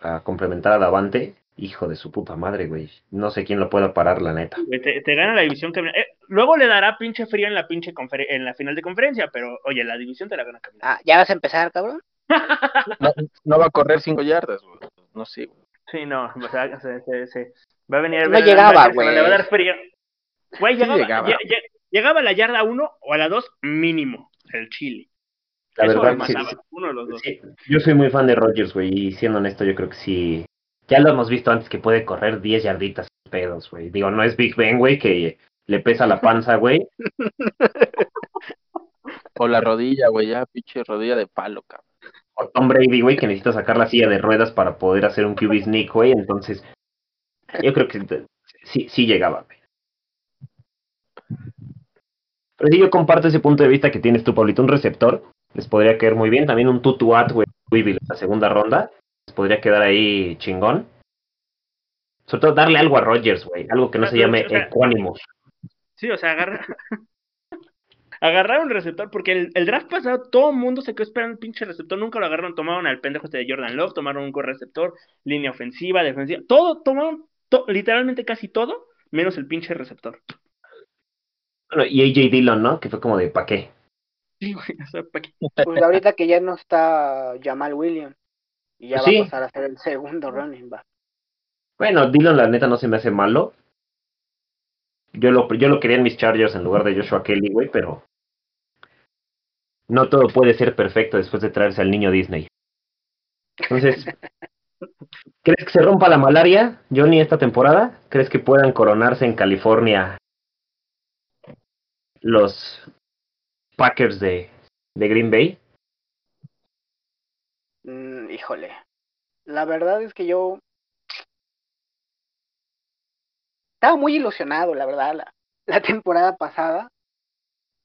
a complementar a Davante, hijo de su puta madre, güey. No sé quién lo pueda parar, la neta. Te, te gana la división que eh, luego le dará pinche frío en la pinche conferen- en la final de conferencia, pero oye, la división te la gana caminando. Ah, ¿ya vas a empezar, cabrón? No, no va a correr cinco yardas, güey. No sé, güey. Sí, no, o sea, se, se- se- va a venir No llegaba, güey. Le va a dar frío. Güey, Sí llegaba, llegaba. lle- lle- llegaba a la yarda 1 o a la 2 mínimo, el Chile. La Eso verdad, mataba, sí. uno de los dos. Sí, yo soy muy fan de Rogers, güey, y siendo honesto, yo creo que sí. Ya lo hemos visto antes que puede correr 10 yarditas pedos, güey. Digo, no es Big Ben, güey, que le pesa la panza, güey. O la rodilla, güey, ya, pinche rodilla de palo, cabrón. O Tom Brady, güey, que necesita sacar la silla de ruedas para poder hacer un QB sneak, güey. Entonces, yo creo que sí, sí llegaba, güey. Pero sí, yo comparto ese punto de vista que tienes tú, Pablito. Un receptor les podría caer muy bien. También un tutuat, güey, la segunda ronda. Podría quedar ahí chingón. Sobre todo darle algo a Rogers, güey. Algo que no se llame O sea, Equanimus. Sí, o sea, agarra. Agarrar un receptor, porque el, el draft pasado todo el mundo se quedó esperando un pinche receptor, nunca lo agarraron, tomaron al pendejo este de Jordan Love, tomaron un receptor, línea ofensiva, defensiva, todo, tomaron to- literalmente casi todo, menos el pinche receptor. Bueno, y AJ Dillon, ¿no? Que fue como de, ¿pa' qué? Sí, güey, o sea, ¿pa' qué? Pues ahorita que ya no está Jamal Williams. Y ya sí. va a pasar a ser el segundo running back. Bueno, Dillon la neta no se me hace malo. Yo lo, yo lo quería en mis Chargers en lugar de Joshua Kelly, güey, pero no todo puede ser perfecto después de traerse al niño Disney. Entonces, ¿crees que se rompa la malaria, Johnny, esta temporada? ¿Crees que puedan coronarse en California los Packers de, de Green Bay? Híjole. La verdad es que yo estaba muy ilusionado, la verdad, la, temporada pasada,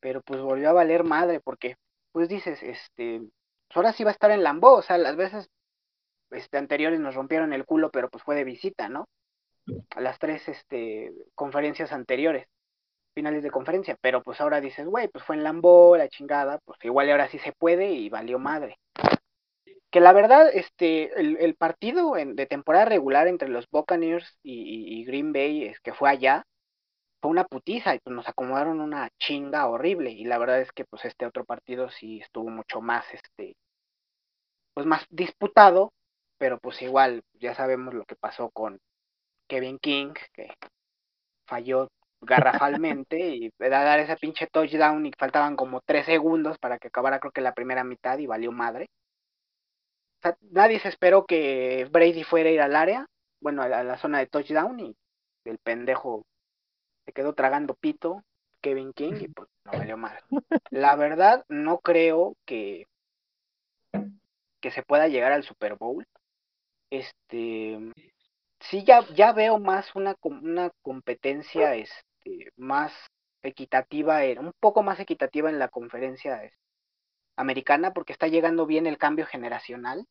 pero pues volvió a valer madre porque, pues dices, este, pues ahora sí va a estar en Lambeau, o sea, las veces este, anteriores nos rompieron el culo, pero pues fue de visita, ¿no? A las tres este, conferencias anteriores, finales de conferencia, pero pues ahora dices, güey, pues fue en Lambeau, la chingada, pues igual ahora sí se puede y valió madre que la verdad, este, el, el partido en- de temporada regular entre los Buccaneers y, Green Bay, es que fue allá, fue una putiza y pues nos acomodaron una chinga horrible. Y la verdad es que pues este otro partido sí estuvo mucho más, este, pues más disputado, pero pues igual ya sabemos lo que pasó con Kevin King, que falló garrafalmente y era dar ese pinche touchdown y faltaban como tres segundos para que acabara creo que la primera mitad y valió madre. Sea, nadie se esperó que Brady fuera a ir al área, bueno, a la, a la zona de touchdown y el pendejo se quedó tragando pito, Kevin King, y pues no valió mal. La verdad, no creo que, que se pueda llegar al Super Bowl. Este, sí, ya, ya veo más una, una competencia este, más equitativa, en- un poco más equitativa en la conferencia este, americana, porque está llegando bien el cambio generacional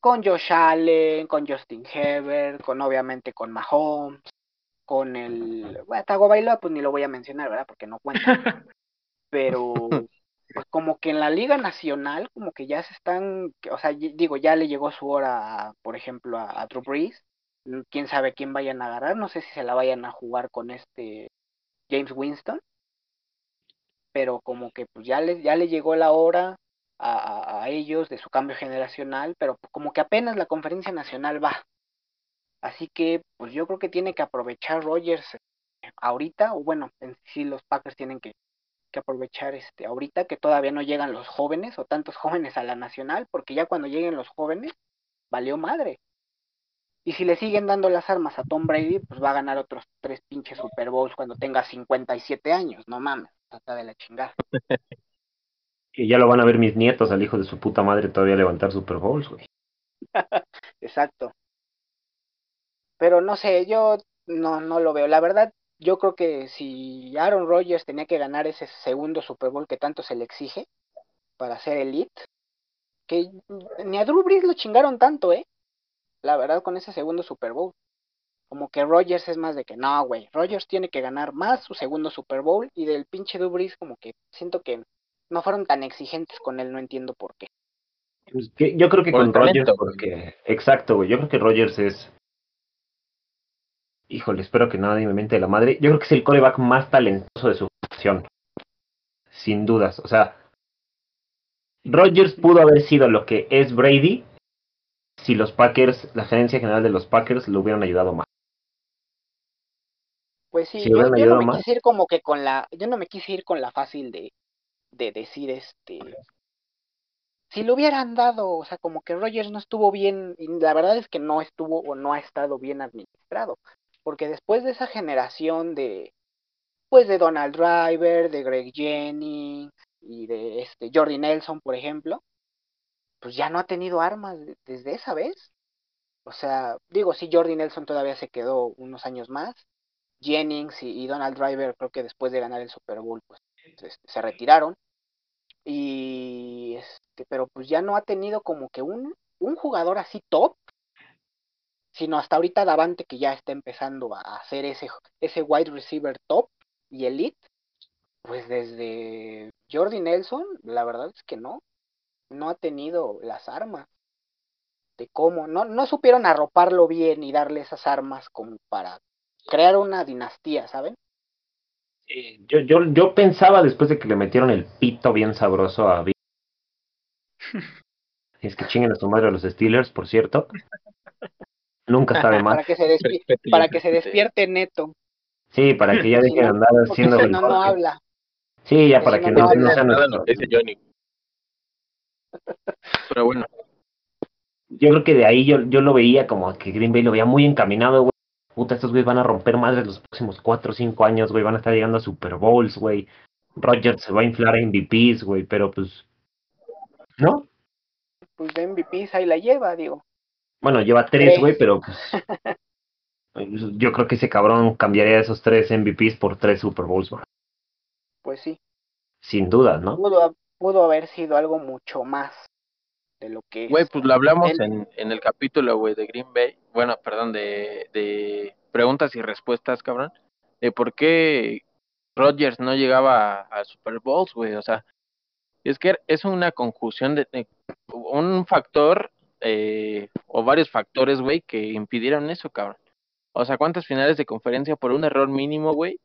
con Josh Allen, con Justin Herbert, con obviamente con Mahomes, con el bueno, Tagovailoa pues ni lo voy a mencionar, ¿verdad? Porque no cuenta. Pero pues como que en la liga nacional como que ya se están, o sea, digo, ya le llegó su hora, a, por ejemplo, a, a Drew Brees. Quién sabe quién vayan a agarrar, no sé si se la vayan a jugar con este James Winston. Pero como que pues ya les ya le llegó la hora a, a- a ellos de su cambio generacional, pero como que apenas la conferencia nacional va. Así que, pues yo creo que tiene que aprovechar Rogers eh, ahorita, o bueno, en sí los Packers tienen que, que aprovechar este ahorita que todavía no llegan los jóvenes o tantos jóvenes a la nacional, porque ya cuando lleguen los jóvenes, valió madre. Y si le siguen dando las armas a Tom Brady, pues va a ganar otros tres pinches Super Bowls cuando tenga 57 años, no mames, trata de la chingada. Y ya lo van a ver mis nietos al hijo de su puta madre todavía levantar Super Bowls, güey. Exacto. Pero no sé, yo no, no lo veo. La verdad, yo creo que si Aaron Rodgers tenía que ganar ese segundo Super Bowl que tanto se le exige para ser elite, que ni a Drew Brees lo chingaron tanto, ¿eh? La verdad, con ese segundo Super Bowl. Como que Rogers es más de que, no, güey, Rogers tiene que ganar más su segundo Super Bowl y del pinche Dubris como que siento que no fueron tan exigentes con él, no entiendo por qué. Pues que- yo creo que Por con Rogers, porque, exacto, güey, yo creo que Rogers es, híjole, espero que nadie me mente de la madre, yo creo que es el coreback más talentoso de su función, sin dudas, o sea, Rogers pudo haber sido lo que es Brady si los Packers, la gerencia general de los Packers lo hubieran ayudado más. Pues sí, Si yo, no me más. quise ir como que con la, yo no me quise ir con la fácil de, de decir este, si lo hubieran dado, o sea, como que Rogers no estuvo bien, y la verdad es que no estuvo o no ha estado bien administrado, porque después de esa generación de, pues de Donald Driver, de Greg Jennings y de este Jordi Nelson, por ejemplo, pues ya no ha tenido armas de- desde esa vez. O sea, digo, sí, Jordi Nelson todavía se quedó unos años más. Jennings y, y Donald Driver, creo que después de ganar el Super Bowl, pues este, se retiraron. Y este, pero pues ya no ha tenido como que un, un jugador así top, sino hasta ahorita Davante que ya está empezando a hacer ese, ese wide receiver top y elite. Pues desde Jordi Nelson, la verdad es que no, no ha tenido las armas de cómo, no, no supieron arroparlo bien y darle esas armas como para crear una dinastía, ¿saben? Eh, Yo, yo, yo pensaba después de que le metieron el pito bien sabroso a. Es que chinguen a su madre a los Steelers, por cierto. Nunca está de más. para que se despi- Respete, para que se respete. despierte neto. Sí, para que ya Si dejen no- andar haciendo si no, no habla. Sí, ya si para no, que no no, no sean Nada nuestros- lo que dice Johnny. Pero bueno, Yo creo que de ahí yo, yo lo veía como que Green Bay lo veía muy encaminado, güey. Puta, estos güeyes van a romper madres los próximos 4 o 5 años, güey. Van a estar llegando a Super Bowls, güey. Rodgers se va a inflar a MVPs, güey. Pero pues. ¿No? Pues de MVPs ahí la lleva, digo. Bueno, lleva tres, Tres. güey, pero pues. Yo creo que ese cabrón cambiaría esos tres MVPs por tres Super Bowls, güey. Pues sí, Sin duda, ¿no? Pudo, ha- pudo haber sido algo mucho más de lo que güey, pues lo hablamos en, en el capítulo, güey, de Green Bay. Bueno, perdón, de, de preguntas y respuestas, cabrón. De por qué Rodgers no llegaba a, Super Bowls, güey. O sea, es que es una conjunción de, de- un factor eh, o varios factores, güey, que impidieron eso, cabrón. O sea, ¿cuántas finales de conferencia por un error mínimo, güey?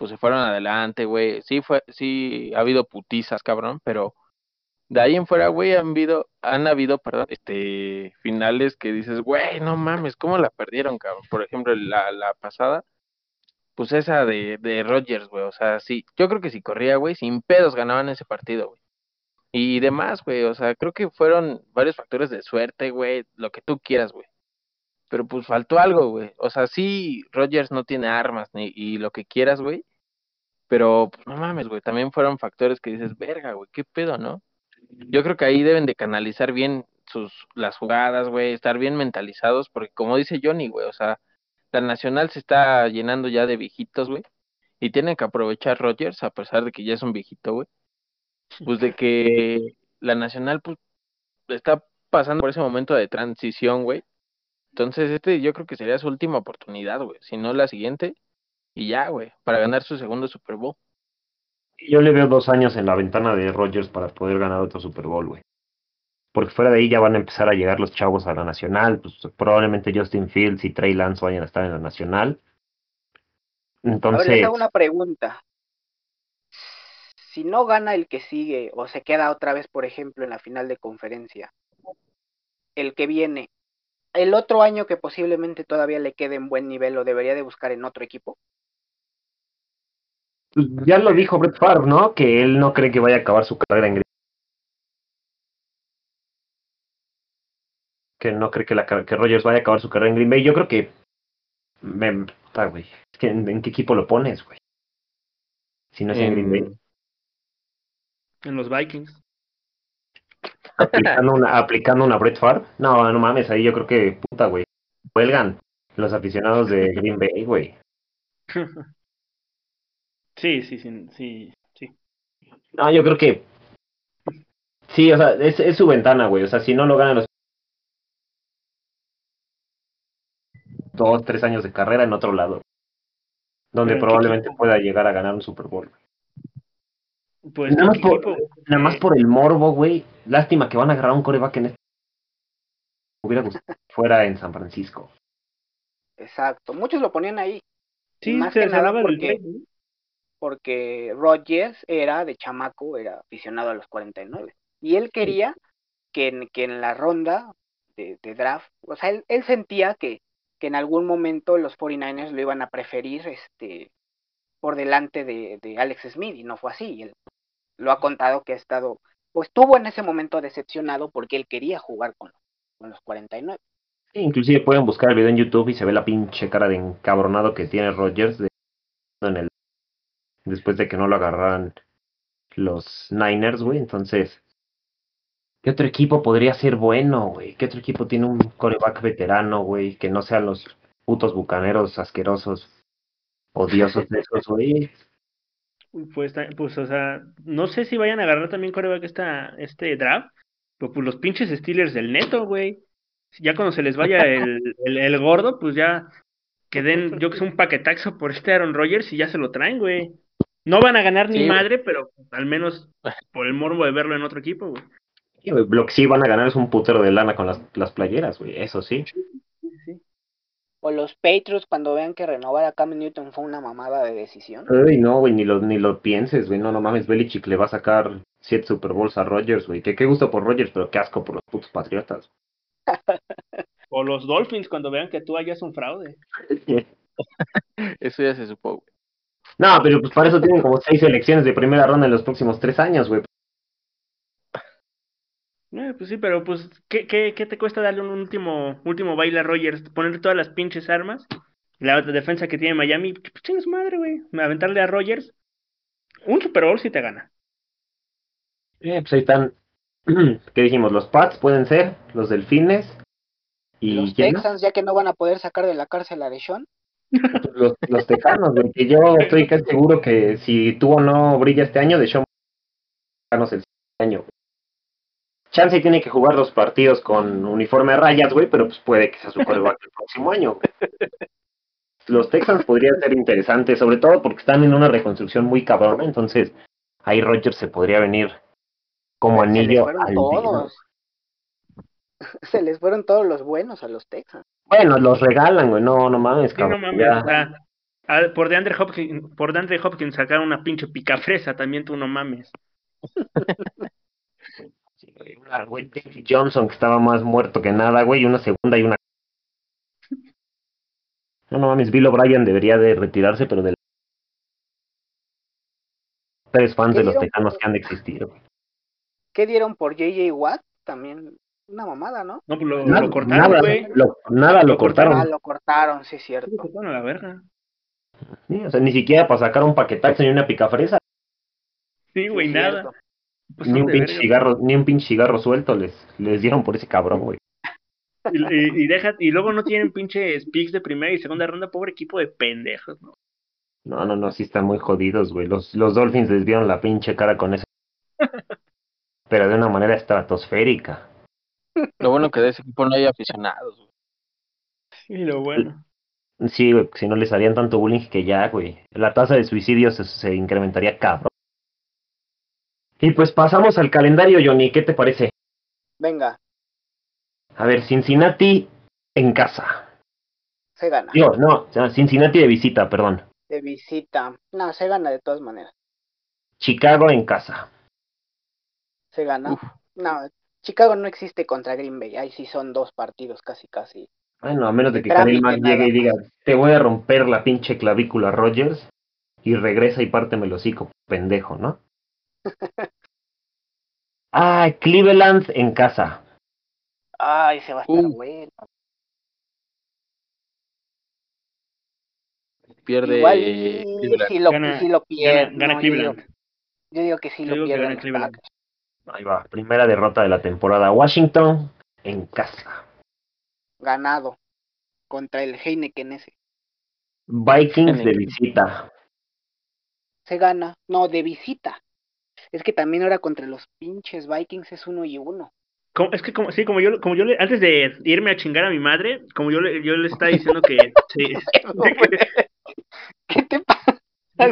Pues se fueron adelante, güey. Sí fue, sí ha habido putizas, cabrón, pero de ahí en fuera, güey, han habido, han habido, perdón, este, finales que dices, güey, no mames, ¿cómo la perdieron, cabrón? Por ejemplo, la, la pasada, pues esa de, de Rodgers, güey, o sea, sí, yo creo que si corría, güey, sin pedos ganaban ese partido, güey. Y demás, güey, o sea, creo que fueron varios factores de suerte, güey, lo que tú quieras, güey. Pero pues faltó algo, güey. O sea, sí, Rodgers no tiene armas ni y lo que quieras, güey. Pero, pues no mames, güey, también fueron factores que dices, verga, güey, qué pedo, ¿no? Yo creo que ahí deben de canalizar bien sus las jugadas, güey, estar bien mentalizados, porque como dice Johnny, güey, o sea, la nacional se está llenando ya de viejitos, güey, y tienen que aprovechar Rodgers, a pesar de que ya es un viejito, güey, pues de que la nacional, pues, está pasando por ese momento de transición, güey. Entonces, este yo creo que sería su última oportunidad, güey, si no la siguiente, y ya, güey, para ganar su segundo Super Bowl. Yo le veo dos años en la ventana de Rodgers para poder ganar otro Super Bowl, güey. Porque fuera de ahí ya van a empezar a llegar los chavos a la nacional. Pues probablemente Justin Fields y Trey Lance vayan a estar en la nacional. A ver, Entonces, les hago una pregunta. Si no gana el que sigue o se queda otra vez, por ejemplo, en la final de conferencia, el que viene, el otro año que posiblemente todavía le quede en buen nivel, lo debería de buscar en otro equipo. Ya lo dijo Brett Favre, ¿no? Que él no cree que vaya a acabar su carrera en Green que no cree que, la, que Rodgers vaya a acabar su carrera en Green Bay. Yo creo que... Me, güey. Es que ¿en, en qué equipo lo pones, güey? Si no es en Green Bay. En- En los Vikings. aplicando una, aplicando una Brett Favre. No, no mames, ahí yo creo que puta, güey. Huelgan los aficionados de Green Bay, güey. sí, sí, sí, sí, sí. No, yo creo que sí, o sea, es, es su ventana, güey. O sea, si no lo ganan los dos, tres años de carrera en otro lado. Donde ¿Pero en qué probablemente equipo? pueda llegar a ganar un Super Bowl. Pues Nada más, ¿qué por, equipo? nada más por el morbo, güey. Lástima que van a agarrar un coreback en este. Me hubiera gustado que fuera en San Francisco. Exacto. Muchos lo ponían ahí. Sí, más se que nada porque- ¿no? Porque Rodgers era de chamaco, era aficionado a los 49. Y él quería que en, que en la ronda de, de draft, o sea, él, él sentía que, que en algún momento los 49ers lo iban a preferir este por delante de, de Alex Smith y no fue así. Y él lo ha contado que ha estado, pues estuvo en ese momento decepcionado porque él quería jugar con, con los 49. Sí, inclusive pueden buscar el video en YouTube y se ve la pinche cara de encabronado que tiene Rodgers de- en el después de que no lo agarraran los Niners, güey. Entonces, ¿qué otro equipo podría ser bueno, güey? ¿Qué otro equipo tiene un coreback veterano, güey? Que no sean los putos bucaneros asquerosos, odiosos de esos, güey. Pues, pues, o sea, no sé si vayan a agarrar también coreback esta, este draft, pero pues los pinches Steelers del neto, güey. Ya cuando se les vaya el, el, el gordo, pues ya que den, yo que sé, un paquetaxo por este Aaron Rodgers y ya se lo traen, güey. No van a ganar ni Sí, güey. madre, pero al menos por el morbo de verlo en otro equipo, güey. Sí, güey, Lo que sí van a ganar es un putero de lana con las, las playeras, güey. Eso sí. O los Patriots cuando vean que renovar a Cam Newton fue una mamada de decisión. Ay, no, güey, ni lo, ni lo pienses, güey. No, no mames, Belichick le va a sacar siete Super Bowls a Rodgers, güey. Que qué gusto por Rodgers, pero qué asco por los putos patriotas. O los Dolphins cuando vean que tú hayas un fraude. Eso ya se supo, güey. No, pero pues para eso tienen como seis selecciones de primera ronda en los próximos tres años, güey. Eh, pues sí, pero pues, ¿qué, qué, qué te cuesta darle un último, último baile a Rogers? Ponerle todas las pinches armas. La defensa que tiene Miami, pues chinga su madre, güey. Aventarle a Rogers. Un Super Bowl si te gana. Eh, pues ahí están. ¿Qué dijimos? Los Pats pueden ser, los Delfines. ¿Y los? Texans, ya que no van a poder sacar de la cárcel a Deshaun. Los, los Tecanos, güey. Que yo estoy casi seguro que si o no brilla este año, de Tecanos el año. güey. Chance tiene que jugar los partidos con uniforme a rayas, güey, pero pues puede que sea su el próximo año. güey. Los Texans podrían ser interesantes, sobre todo porque están en una reconstrucción muy cabrona, entonces ahí Rodgers se podría venir como anillo al dedo. todos. Se les fueron todos los buenos a los Texans. Bueno, los regalan, güey, no, no mames, Sí, no cabrón. mames, sea, a- por DeAndre Hopkins, por DeAndre Hopkins sacaron una pinche picafresa, también tú no mames. Sí, güey, una, güey, David Johnson que estaba más muerto que nada, güey, y una segunda y una. No, no mames, Bill O'Brien debería de retirarse, pero de tres fans ¿Qué de los por- que han güey. ¿Qué dieron por JJ Watt? También una mamada, ¿no? No, pues lo, Nada, lo cortaron, nada, güey. lo, nada lo Lo cortaron. Ah, cortaron. lo cortaron, sí es Sí, lo cierto. cortaron a la verga. Sí, o sea, ni siquiera para sacar un paquetaxo ni una picafresa, Sí, Sí, güey, es nada. cierto. Pues ni un pinche cigarro, ni un pinche cigarro suelto les, les dieron por ese cabrón, güey. Y, y, y deja, y luego no tienen pinches picks de primera y segunda ronda, pobre equipo de pendejos, ¿no? No, no, no, sí están muy jodidos, güey. Los, los Dolphins les vieron la pinche cara con eso. Pero de una manera estratosférica. Lo bueno que de ese equipo no hay aficionados, güey. Y lo bueno. Sí, güey, si no les harían tanto bullying que ya, güey. La tasa de suicidios se, se incrementaría cabrón. Y pues pasamos al calendario, Johnny. ¿Qué te parece? Venga, A ver, Cincinnati en casa. se gana. Digo, no, o sea, Cincinnati de visita, perdón. De visita. No, se gana de todas maneras. Chicago en casa. Se gana. Uf. No, Chicago no existe contra Green Bay. Ahí sí son dos partidos casi, casi. Bueno, a menos de que Khalil Mack llegue y diga, te voy a romper la pinche clavícula Rogers y regresa y párteme el hocico, pendejo, ¿no? ah, Cleveland en casa. Ay, se va a estar Uh. bueno. Pierde Igual Cleveland. si lo, Gana- si lo pierde. Gana, gana no, yo, digo, Cleveland. yo digo que sí Yo lo digo que pierden Ahí va, primera derrota de la temporada. Washington en casa. Ganado. Contra el Heineken ese. Vikings de visita. Se gana. No, de visita. Es que también ahora contra los pinches Vikings es uno y uno. como- es que como, sí, como yo, como yo le, antes de irme a chingar a mi madre, como yo le, yo le estaba diciendo que, sí, ¿Qué te pasa?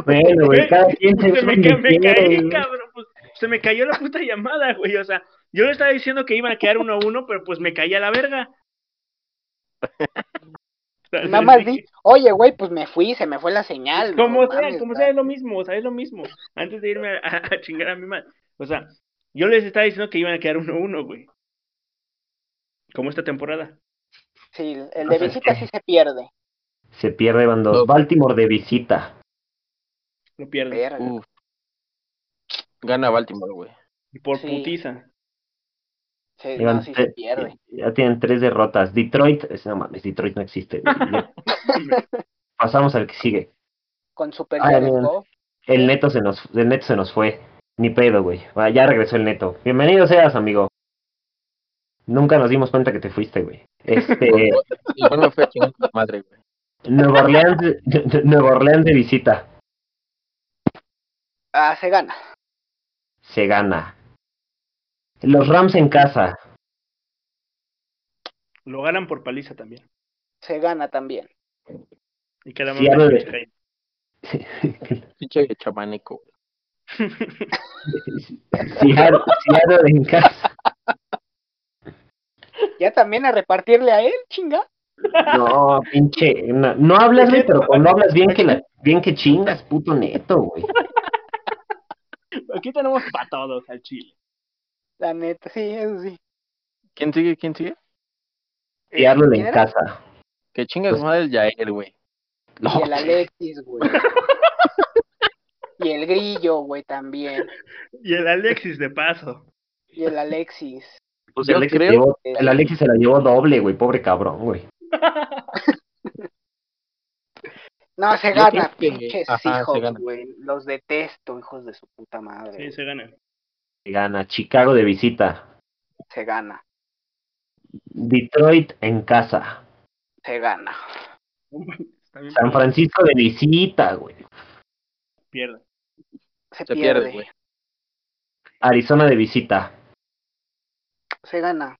Bueno, güey, cada quien se se me, me caí, cabrón, pues, se me cayó la puta llamada, güey, o sea, yo le estaba diciendo que iban a quedar uno a uno, pero pues me caí a la verga. Nada más di, oye, güey, pues me fui, se me fue la señal. no Como sea, mames, como sea, es lo mismo, o sea, es lo mismo. Antes de irme a, a- a chingar a mi madre. O sea, yo les estaba diciendo que iban a quedar uno a uno, güey. Como esta temporada. Sí, el O de sea, visita que- sí se pierde. Se pierde, van dos. Baltimore de visita. Lo pierden. Verga. Uf. Gana Baltimore, güey. Y por Sí. putiza. Sí, Llevan no, sí se pierde. Ya tienen tres derrotas. Detroit, es- no mames, Detroit no existe. Pasamos al que sigue. Con Super Ay, Jared bien. Goff. El neto se nos, el neto se nos fue. Ni pedo, güey. Ah, Ya regresó el neto. Bienvenido seas, amigo. Nunca nos dimos cuenta que te fuiste, güey. Este, bueno, fue a chingar a tu madre, güey. Nueva Orleans, de- Nueva Orleans de visita. Ah, se gana. Se gana. Los Rams en casa. Lo ganan por paliza también. Se gana también. Y queda Sí, hablo de- de... Pinche chamaneco. Seattle Seattle en casa. Ya también a repartirle a él, chinga. No, pinche. No, no hablas, pero cuando hablas bien que, la, bien que chingas, puto neto, güey. Aquí tenemos para todos al chile. La neta, sí, eso sí. ¿Quién sigue? ¿Quién sigue? Seattle ¿Quién en era? casa. Que chinga su madre el Jair, güey. No, Y el Alexis, güey. y el Grillo, güey, también. Y el Alexis de paso. Y el Alexis. pues yo el, Alexis creo- llevó- el Alexis se la llevó doble, güey. Pobre cabrón, güey. No, se Yo gana, que- pinches ajá, se hijos, gana. güey. Los detesto, hijos de su puta madre. Sí, se gana. Se gana. Chicago de visita. Se gana, Detroit en casa. se gana. San Francisco de visita, güey. pierde. Se, Se pierde, pierde, güey. Arizona de visita. Se gana.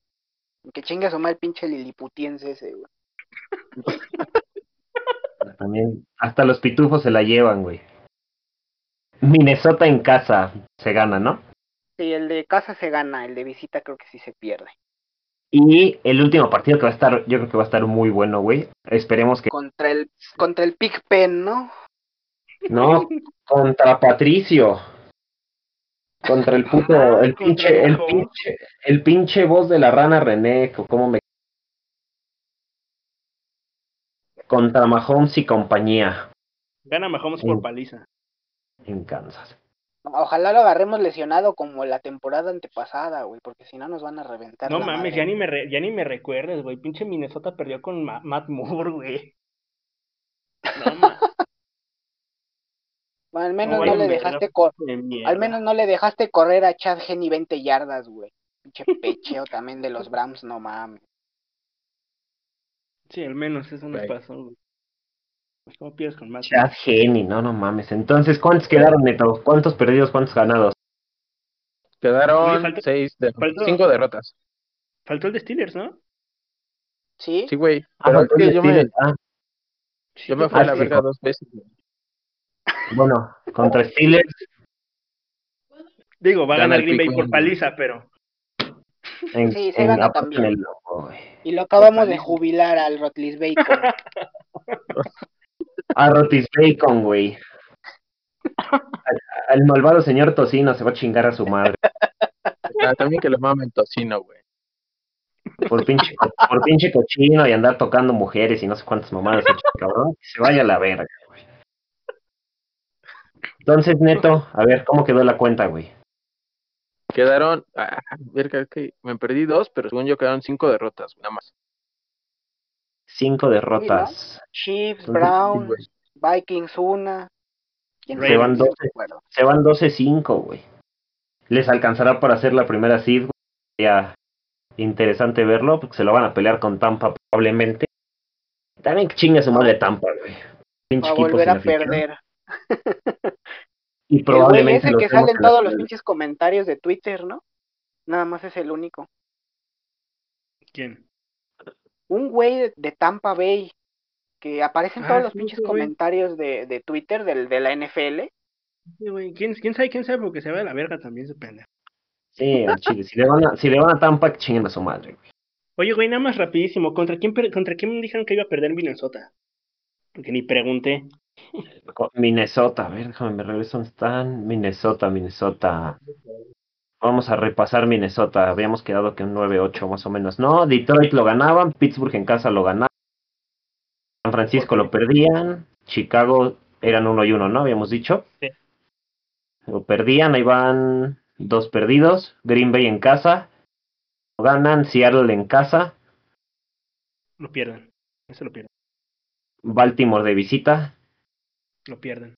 Que chingue a su mal pinche liliputiense ese, güey. También. Hasta los pitufos se la llevan, güey. Minnesota en casa. Se gana, ¿no? Sí, el de casa se gana, el de visita creo que sí se pierde. Y el último partido que va a estar, yo creo que va a estar muy bueno, güey. Esperemos que Contra el, contra el Pen, ¿no? no contra Patricio. Contra el puto, el pinche, el pinche, el pinche voz de la rana René, co- cómo me contra Mahomes y compañía Gana Mahomes por paliza. en Kansas. Ojalá lo agarremos lesionado como la temporada antepasada, güey, porque si no nos van a reventar. No la mames, madre. ya ni me re- ya ni me recuerdes, güey. Pinche Minnesota perdió con Ma- Matt Moore, güey. No al menos No le dejaste de al menos no le dejaste correr a Chad Henney 20 yardas, güey. Pinche pecheo también de los Browns, no mames. Sí, al menos eso nos Güey. pasó. Pues, ¿Cómo pierdes con Matt Chad Henney, no, no mames. Entonces, ¿cuántos quedaron, Neto? ¿Cuántos perdidos, cuántos ganados? Quedaron seis de... cinco derrotas. Faltó el de Steelers, ¿no? ¿Sí? Sí, güey. Ah, Pero es que de yo me. Ah, yo me fui a la Ah, sí. verga dos veces. güey. bueno, contra Steelers, Digo, va a Gana ganar Green Bay por paliza, pero en, Sí, se en- gana aparte también. en el loco, güey. Y lo acabamos de jubilar al Rotlis Bacon. A Rotis Bacon, güey. Al, al malvado señor Tocino se va a chingar a su madre. Ah, también que le mamen tocino, güey. Por pinche, por pinche cochino y andar tocando mujeres y no sé cuántas mamadas cabrón. Que se vaya a la verga, güey. Entonces, Neto, a ver, ¿cómo quedó la cuenta, güey? Quedaron, ah, verga, es que me perdí dos, pero según yo quedaron cinco derrotas, nada más. Cinco derrotas. Chiefs, Browns. Vikings una. ¿Quién Se van sabe? doce. No me acuerdo. Se van 12-5, güey. Les alcanzará para hacer la primera seed, güey. Sería interesante verlo, porque se lo van a pelear con Tampa probablemente. También que chingue su madre Tampa, güey. Pinche Va a volver a perder. Y El güey probablemente ese los que sale en todos los pinches comentarios de Twitter, ¿no? Nada más es el único. ¿Quién? Un güey de, de Tampa Bay que aparece en Ah, todos los pinches comentarios de, de Twitter del, de la NFL. Sí, güey, ¿Quién, ¿Quién sabe? ¿Quién sabe? Porque se ve a la verga también ese pendejo. Sí, al chile. Si le van a, si le van a Tampa, que chinguen a su madre, güey. Oye, güey, nada más rapidísimo. ¿Contra quién, ¿Contra quién me dijeron que iba a perder Minnesota? Porque ni pregunté. Minnesota, a ver, déjame me regreso dónde están. Minnesota, Minnesota. Vamos a repasar Minnesota. Habíamos quedado que un 9-8 más o menos. No, Detroit lo ganaban, Pittsburgh en casa lo ganaban, San Francisco lo perdían, Chicago eran 1 y 1, ¿no? Habíamos dicho. Sí. Lo perdían, ahí van dos perdidos. Green Bay en casa. Lo ganan, Seattle en casa. Lo pierden. Ese lo pierden. Baltimore de visita. Lo pierden.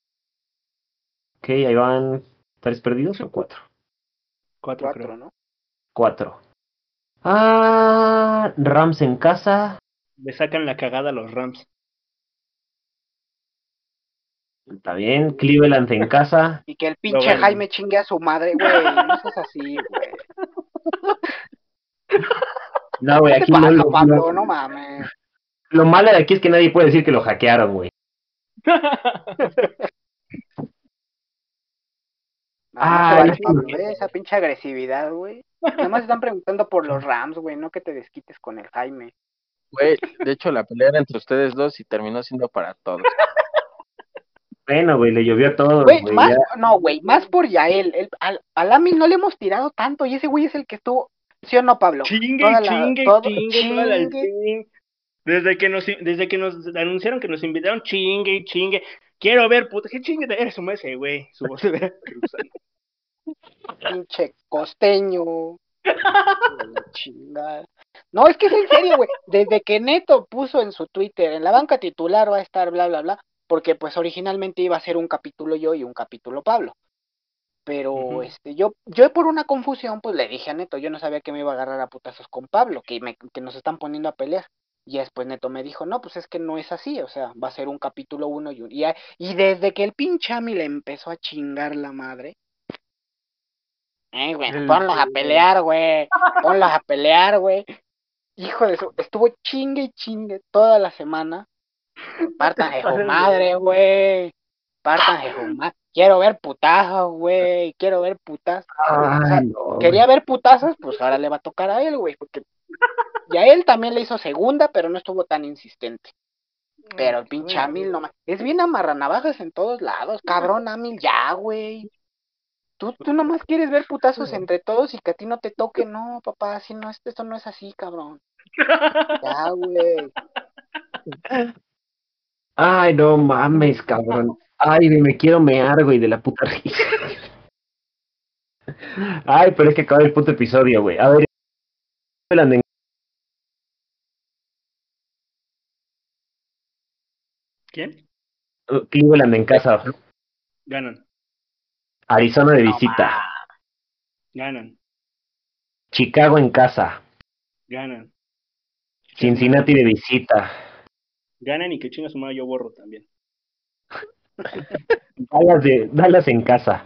Ok, ahí van tres perdidos o cuatro. Cuatro, Cuatro, creo. ¿no? Cuatro. Ah, Rams en casa. Le sacan la cagada a los Rams. Está bien. Cleveland en casa. Y que el pinche. Jaime chingue a su madre, güey. No seas así, güey. No, güey, ¿Qué te aquí no, pasa, lo, Pablo? lo- No mames. lo malo de aquí es que nadie puede decir que lo hackearon, güey. No, Ah, ¿eh? Esa pinche agresividad, güey. Nada más están preguntando por los Rams, güey. No que te desquites con el Jaime. Güey, de hecho la pelea era entre ustedes dos y terminó siendo para todos. Bueno, güey, le llovió a todos, Güey, güey. más, ya. no, güey, más por Yael. El, al, al Ami no le hemos tirado tanto y ese güey es el que estuvo. ¿Sí o no, Pablo? Chingue, Toda la- chingue, todo- chingue, chingue. Desde que nos desde que nos anunciaron que nos invitaron, chingue, chingue. Quiero ver, puta, qué chingue de eres ese güey, su voz de pinche costeño. No, es que es en serio, güey. Desde que Neto puso en su Twitter, en la banca titular va a estar bla, bla, bla, porque pues originalmente iba a ser un capítulo yo y un capítulo Pablo. Pero este yo yo por una confusión pues le dije a Neto, yo no sabía que me iba a agarrar a putazos con Pablo, que me que nos están poniendo a pelear. Y después Neto me dijo, no, pues es que no es así, o sea, va a ser un capítulo uno y un... Y, y desde que el pinche Ami le empezó a chingar la madre, eh, güey, ponlos a pelear, güey, ponlos a pelear, güey. Hijo de su... Estuvo chingue y chingue toda la semana. Partan de su madre, güey. Partan de su madre. Quiero ver putazos, güey. Quiero ver putazos. O sea, Ay, no, güey. quería ver putazos, pues ahora le va a tocar a él, güey. Porque y a él también le hizo segunda, pero no estuvo tan insistente. Pero el pinche Amil nomás. Es bien amarranavajas en todos lados. Cabrón, Amil, ya, güey. Tú, tú nomás quieres ver putazos entre todos y que a ti no te toque. No, papá, así no es, esto no es así, cabrón. Ya, güey. Ay, no mames, cabrón. Ay, me quiero mear, güey, de la puta risa. Ay, pero es que acaba el puto episodio, güey. A ver. ¿Quién? Cleveland en casa. Ganan, Arizona de visita. ganan, Chicago en casa. ganan. Cincinnati de visita. Ganan y que chinga su madre yo borro también. Dallas, de, Dallas en casa.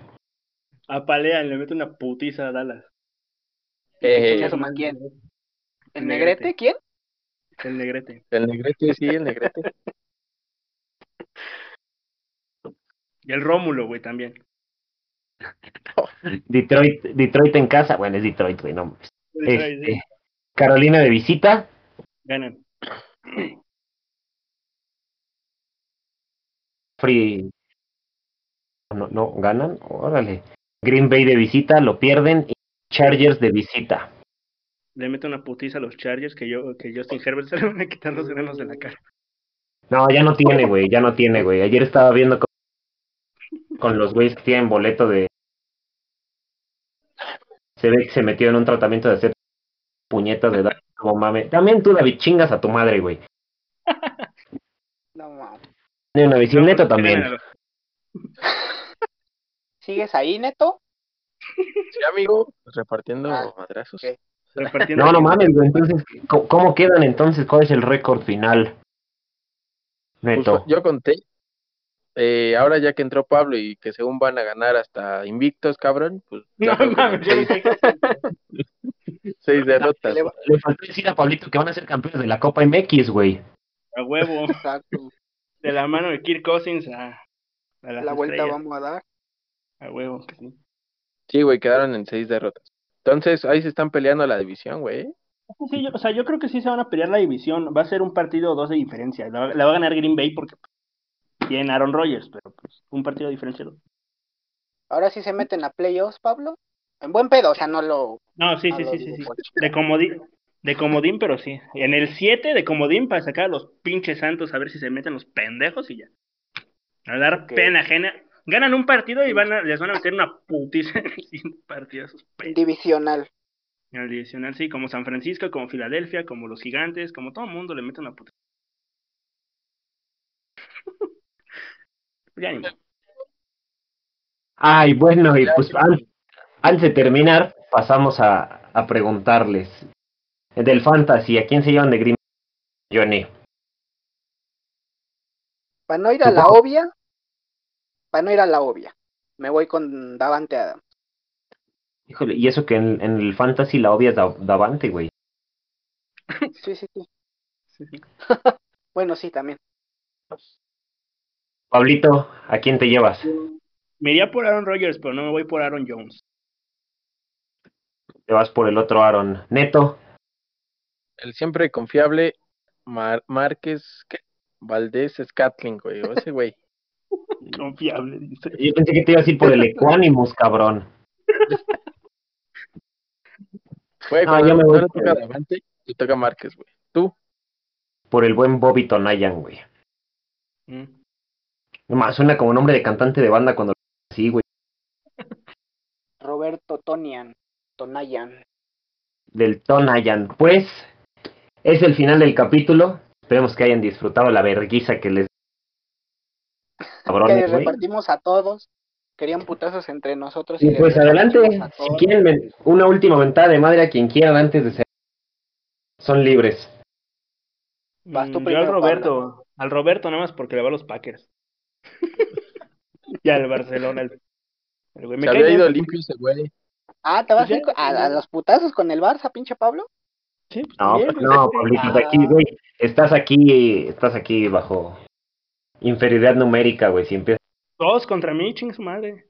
Apalean, le meto una putiza a Dallas. Eh, ¿quién? ¿El El negrete? ¿Quién? El negrete. el negrete, sí, el negrete. Y el Rómulo, güey, también. Detroit, Detroit en casa. Bueno, es Detroit, güey, no sí. Este, Carolina de visita. Ganan. Free. No, no, ganan. Órale. Green Bay de visita, lo pierden. Y Chargers de visita. Le meto una putiza a los Chargers que yo que Justin Herbert se le van a quitar los granos de la cara. No, ya no tiene, güey, ya no tiene, güey. Ayer estaba viendo con, con los güeyes que tienen boleto de... Se ve que se metió en un tratamiento de hacer puñetas de edad. Como mame. También tú, David, chingas a tu madre, güey. No, mames. De una visión neto también. ¿Sigues ahí, Neto? Sí, amigo, repartiendo Ah, madrazos. repartiendo- No, no mames, güey. Entonces, ¿cómo, cómo quedan entonces? ¿Cuál es el récord final? Pues, Neto. yo conté. Eh, ahora ya que entró Pablo y que según van a ganar hasta invictos, cabrón, pues No mames, sé. Seis derrotas. Le faltó decir a Pablito que van a ser campeones de la Copa MX, güey. A huevo. Exacto. De la mano de Kirk Cousins a, a las La vuelta estrellas. vamos a dar. A huevo, que sí. Sí, güey, quedaron en seis derrotas. Entonces, ahí se están peleando la división, güey. Sí, yo- o sea, yo creo que sí se van a pelear la división. Va a ser un partido o dos de diferencia. La, va- la va a ganar Green Bay porque tiene Aaron Rodgers, pero pues un partido diferenciado. Ahora sí se meten a playoffs, Pablo. En buen pedo, o sea, no lo. No, sí, no sí, sí, sí, sí. De comodín, de comodín, pero sí. En el 7 de comodín para sacar a los pinches santos a ver si se meten los pendejos y ya. A dar pena ajena. Ganan un partido y van a, les van a meter una putiza en el siguiente partido. Divisional. En el divisional, sí, como San Francisco, como Filadelfia, como los gigantes, como todo el mundo le mete una puta. ya ni. Ay, bueno, y pues an- antes de terminar, pasamos a, a preguntarles. Del Fantasy, ¿a quién se llevan de Green Bay? Johnny? Para no ir a la obvia. Para no ir a la obvia. Me voy con Davante Adams. Híjole, y eso que en, en el Fantasy la obvia es Da- Davante, güey. Sí, sí, sí. Sí, sí. Bueno, sí, también. Pablito, ¿a quién te llevas? Me iría por Aaron Rodgers, pero no me voy por Aaron Jones. Te vas por el otro Aaron. Neto, El siempre confiable Mar Márquez, ¿qué? Valdés Scatling, güey, o ese güey. Confiable, dice. yo pensé que te ibas a ir por el Equanimus, cabrón. Güey, yo me no voy le toca Davante, le toca Márquez, güey. Tú, Por el buen Bobby Tonayan, güey. Mm. No más, suena como nombre de cantante de banda cuando sí, güey. Roberto Tonian. Tonayan. Del Tonayan. Pues, es el final del capítulo. Esperemos que hayan disfrutado la verguiza que les. Que Cabrones, les güey. repartimos a todos. Querían putazos entre nosotros. Y pues adelante, si quieren una última ventada de madre a quien quieran antes de ser. Son libres. Vas tú Mm, yo primero, al Roberto, al Roberto nada más porque le va a los Packers. y al Barcelona. El, el güey me se cae había ido limpio ese güey. Ah, ¿te vas Pues a, los putazos con el Barça, pinche Pablo? Sí, pues No, pues no. Pablito, de Ah. aquí, güey. Estás aquí, estás aquí bajo inferioridad numérica, güey. Si empiezas. Todos contra mí, ching su madre.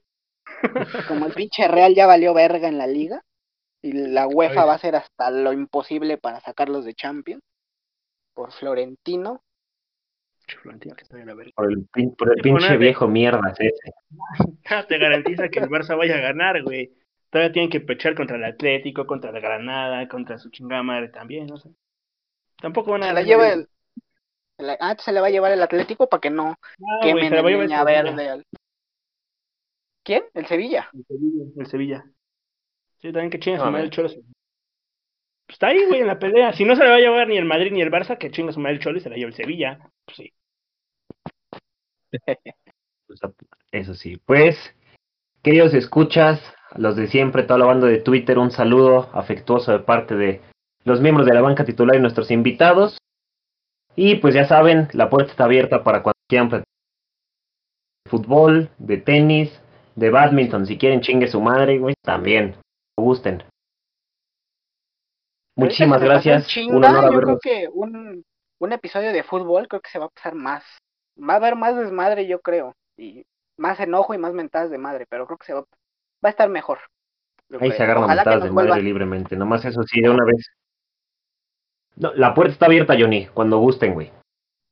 Como el pinche Real ya valió verga en la liga. Y la UEFA Ay. va a hacer hasta lo imposible para sacarlos de Champions. Por Florentino. Florentino, que está de la verga. Por el, pin- por el pinche viejo mierdas ese. Te garantiza que el Barça vaya a ganar, güey. Todavía tienen que pechar contra el Atlético, contra el Granada, contra su chingada madre también, no sé. Tampoco van a Se la lleva el. Ah, se le va a llevar el Atlético para que no Ah, quemen se la va a el llevar niña verde. al- ¿Quién? El Sevilla. El Sevilla. El Sevilla. Sí, también que chinga su No, madre man. el Cholo. Pues está ahí, güey, en la pelea. Si no se la va a llevar ni el Madrid ni el Barça, que chinga su madre el Cholo y se la lleva el Sevilla. Pues sí. Pues, Eso sí. Pues, queridos escuchas, los de siempre, toda la banda de Twitter, un saludo afectuoso de parte de los miembros de la banca titular y nuestros invitados. Y pues ya saben, la puerta está abierta para cuando quieran platicar de fútbol, de tenis, de badminton. Si quieren chingue su madre, güey, también. Como gusten. Muchísimas gracias. chinga, Un honor yo creo que un, un episodio de fútbol creo que se va a pasar más. Va a haber más desmadre, yo creo. Y más enojo y más mentadas de madre, pero creo que se va, va a estar mejor. Ahí creo. se agarran mentadas de madre libremente. Nomás eso sí, de una vez. No, la puerta está abierta, Johnny, cuando gusten, güey.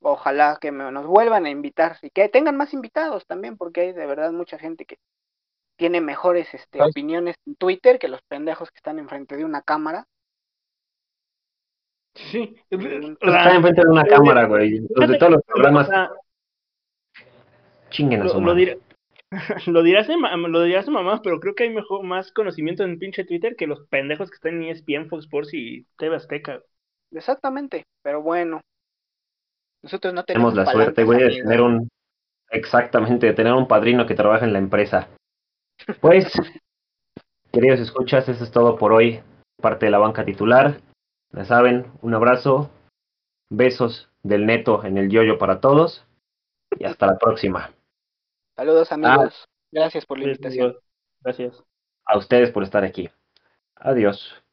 Ojalá que me- nos vuelvan a invitar y que tengan más invitados también, porque hay de verdad mucha gente que tiene mejores este, opiniones en Twitter que los pendejos que están enfrente de una cámara. Sí. O Está sea, enfrente de una cámara, güey. Los de todos los programas chinguen a su lo, lo, madre. dirá- lo dirás lo dirás mamá, pero creo que hay mejor, más conocimiento en pinche Twitter que los pendejos que están en ESPN, Fox Sports y TV Azteca. Exactamente, pero bueno. Nosotros no Tenemos tenemos la suerte, güey, de tener un. Exactamente, de tener un padrino que trabaja en la empresa. Pues, queridos escuchas, eso es todo por hoy. Parte de la banca titular. Ya saben, un abrazo. Besos del neto en el yoyo para todos. Y hasta la próxima. Saludos Ah. amigos. Gracias por la invitación. Gracias. A ustedes por estar aquí. Adiós.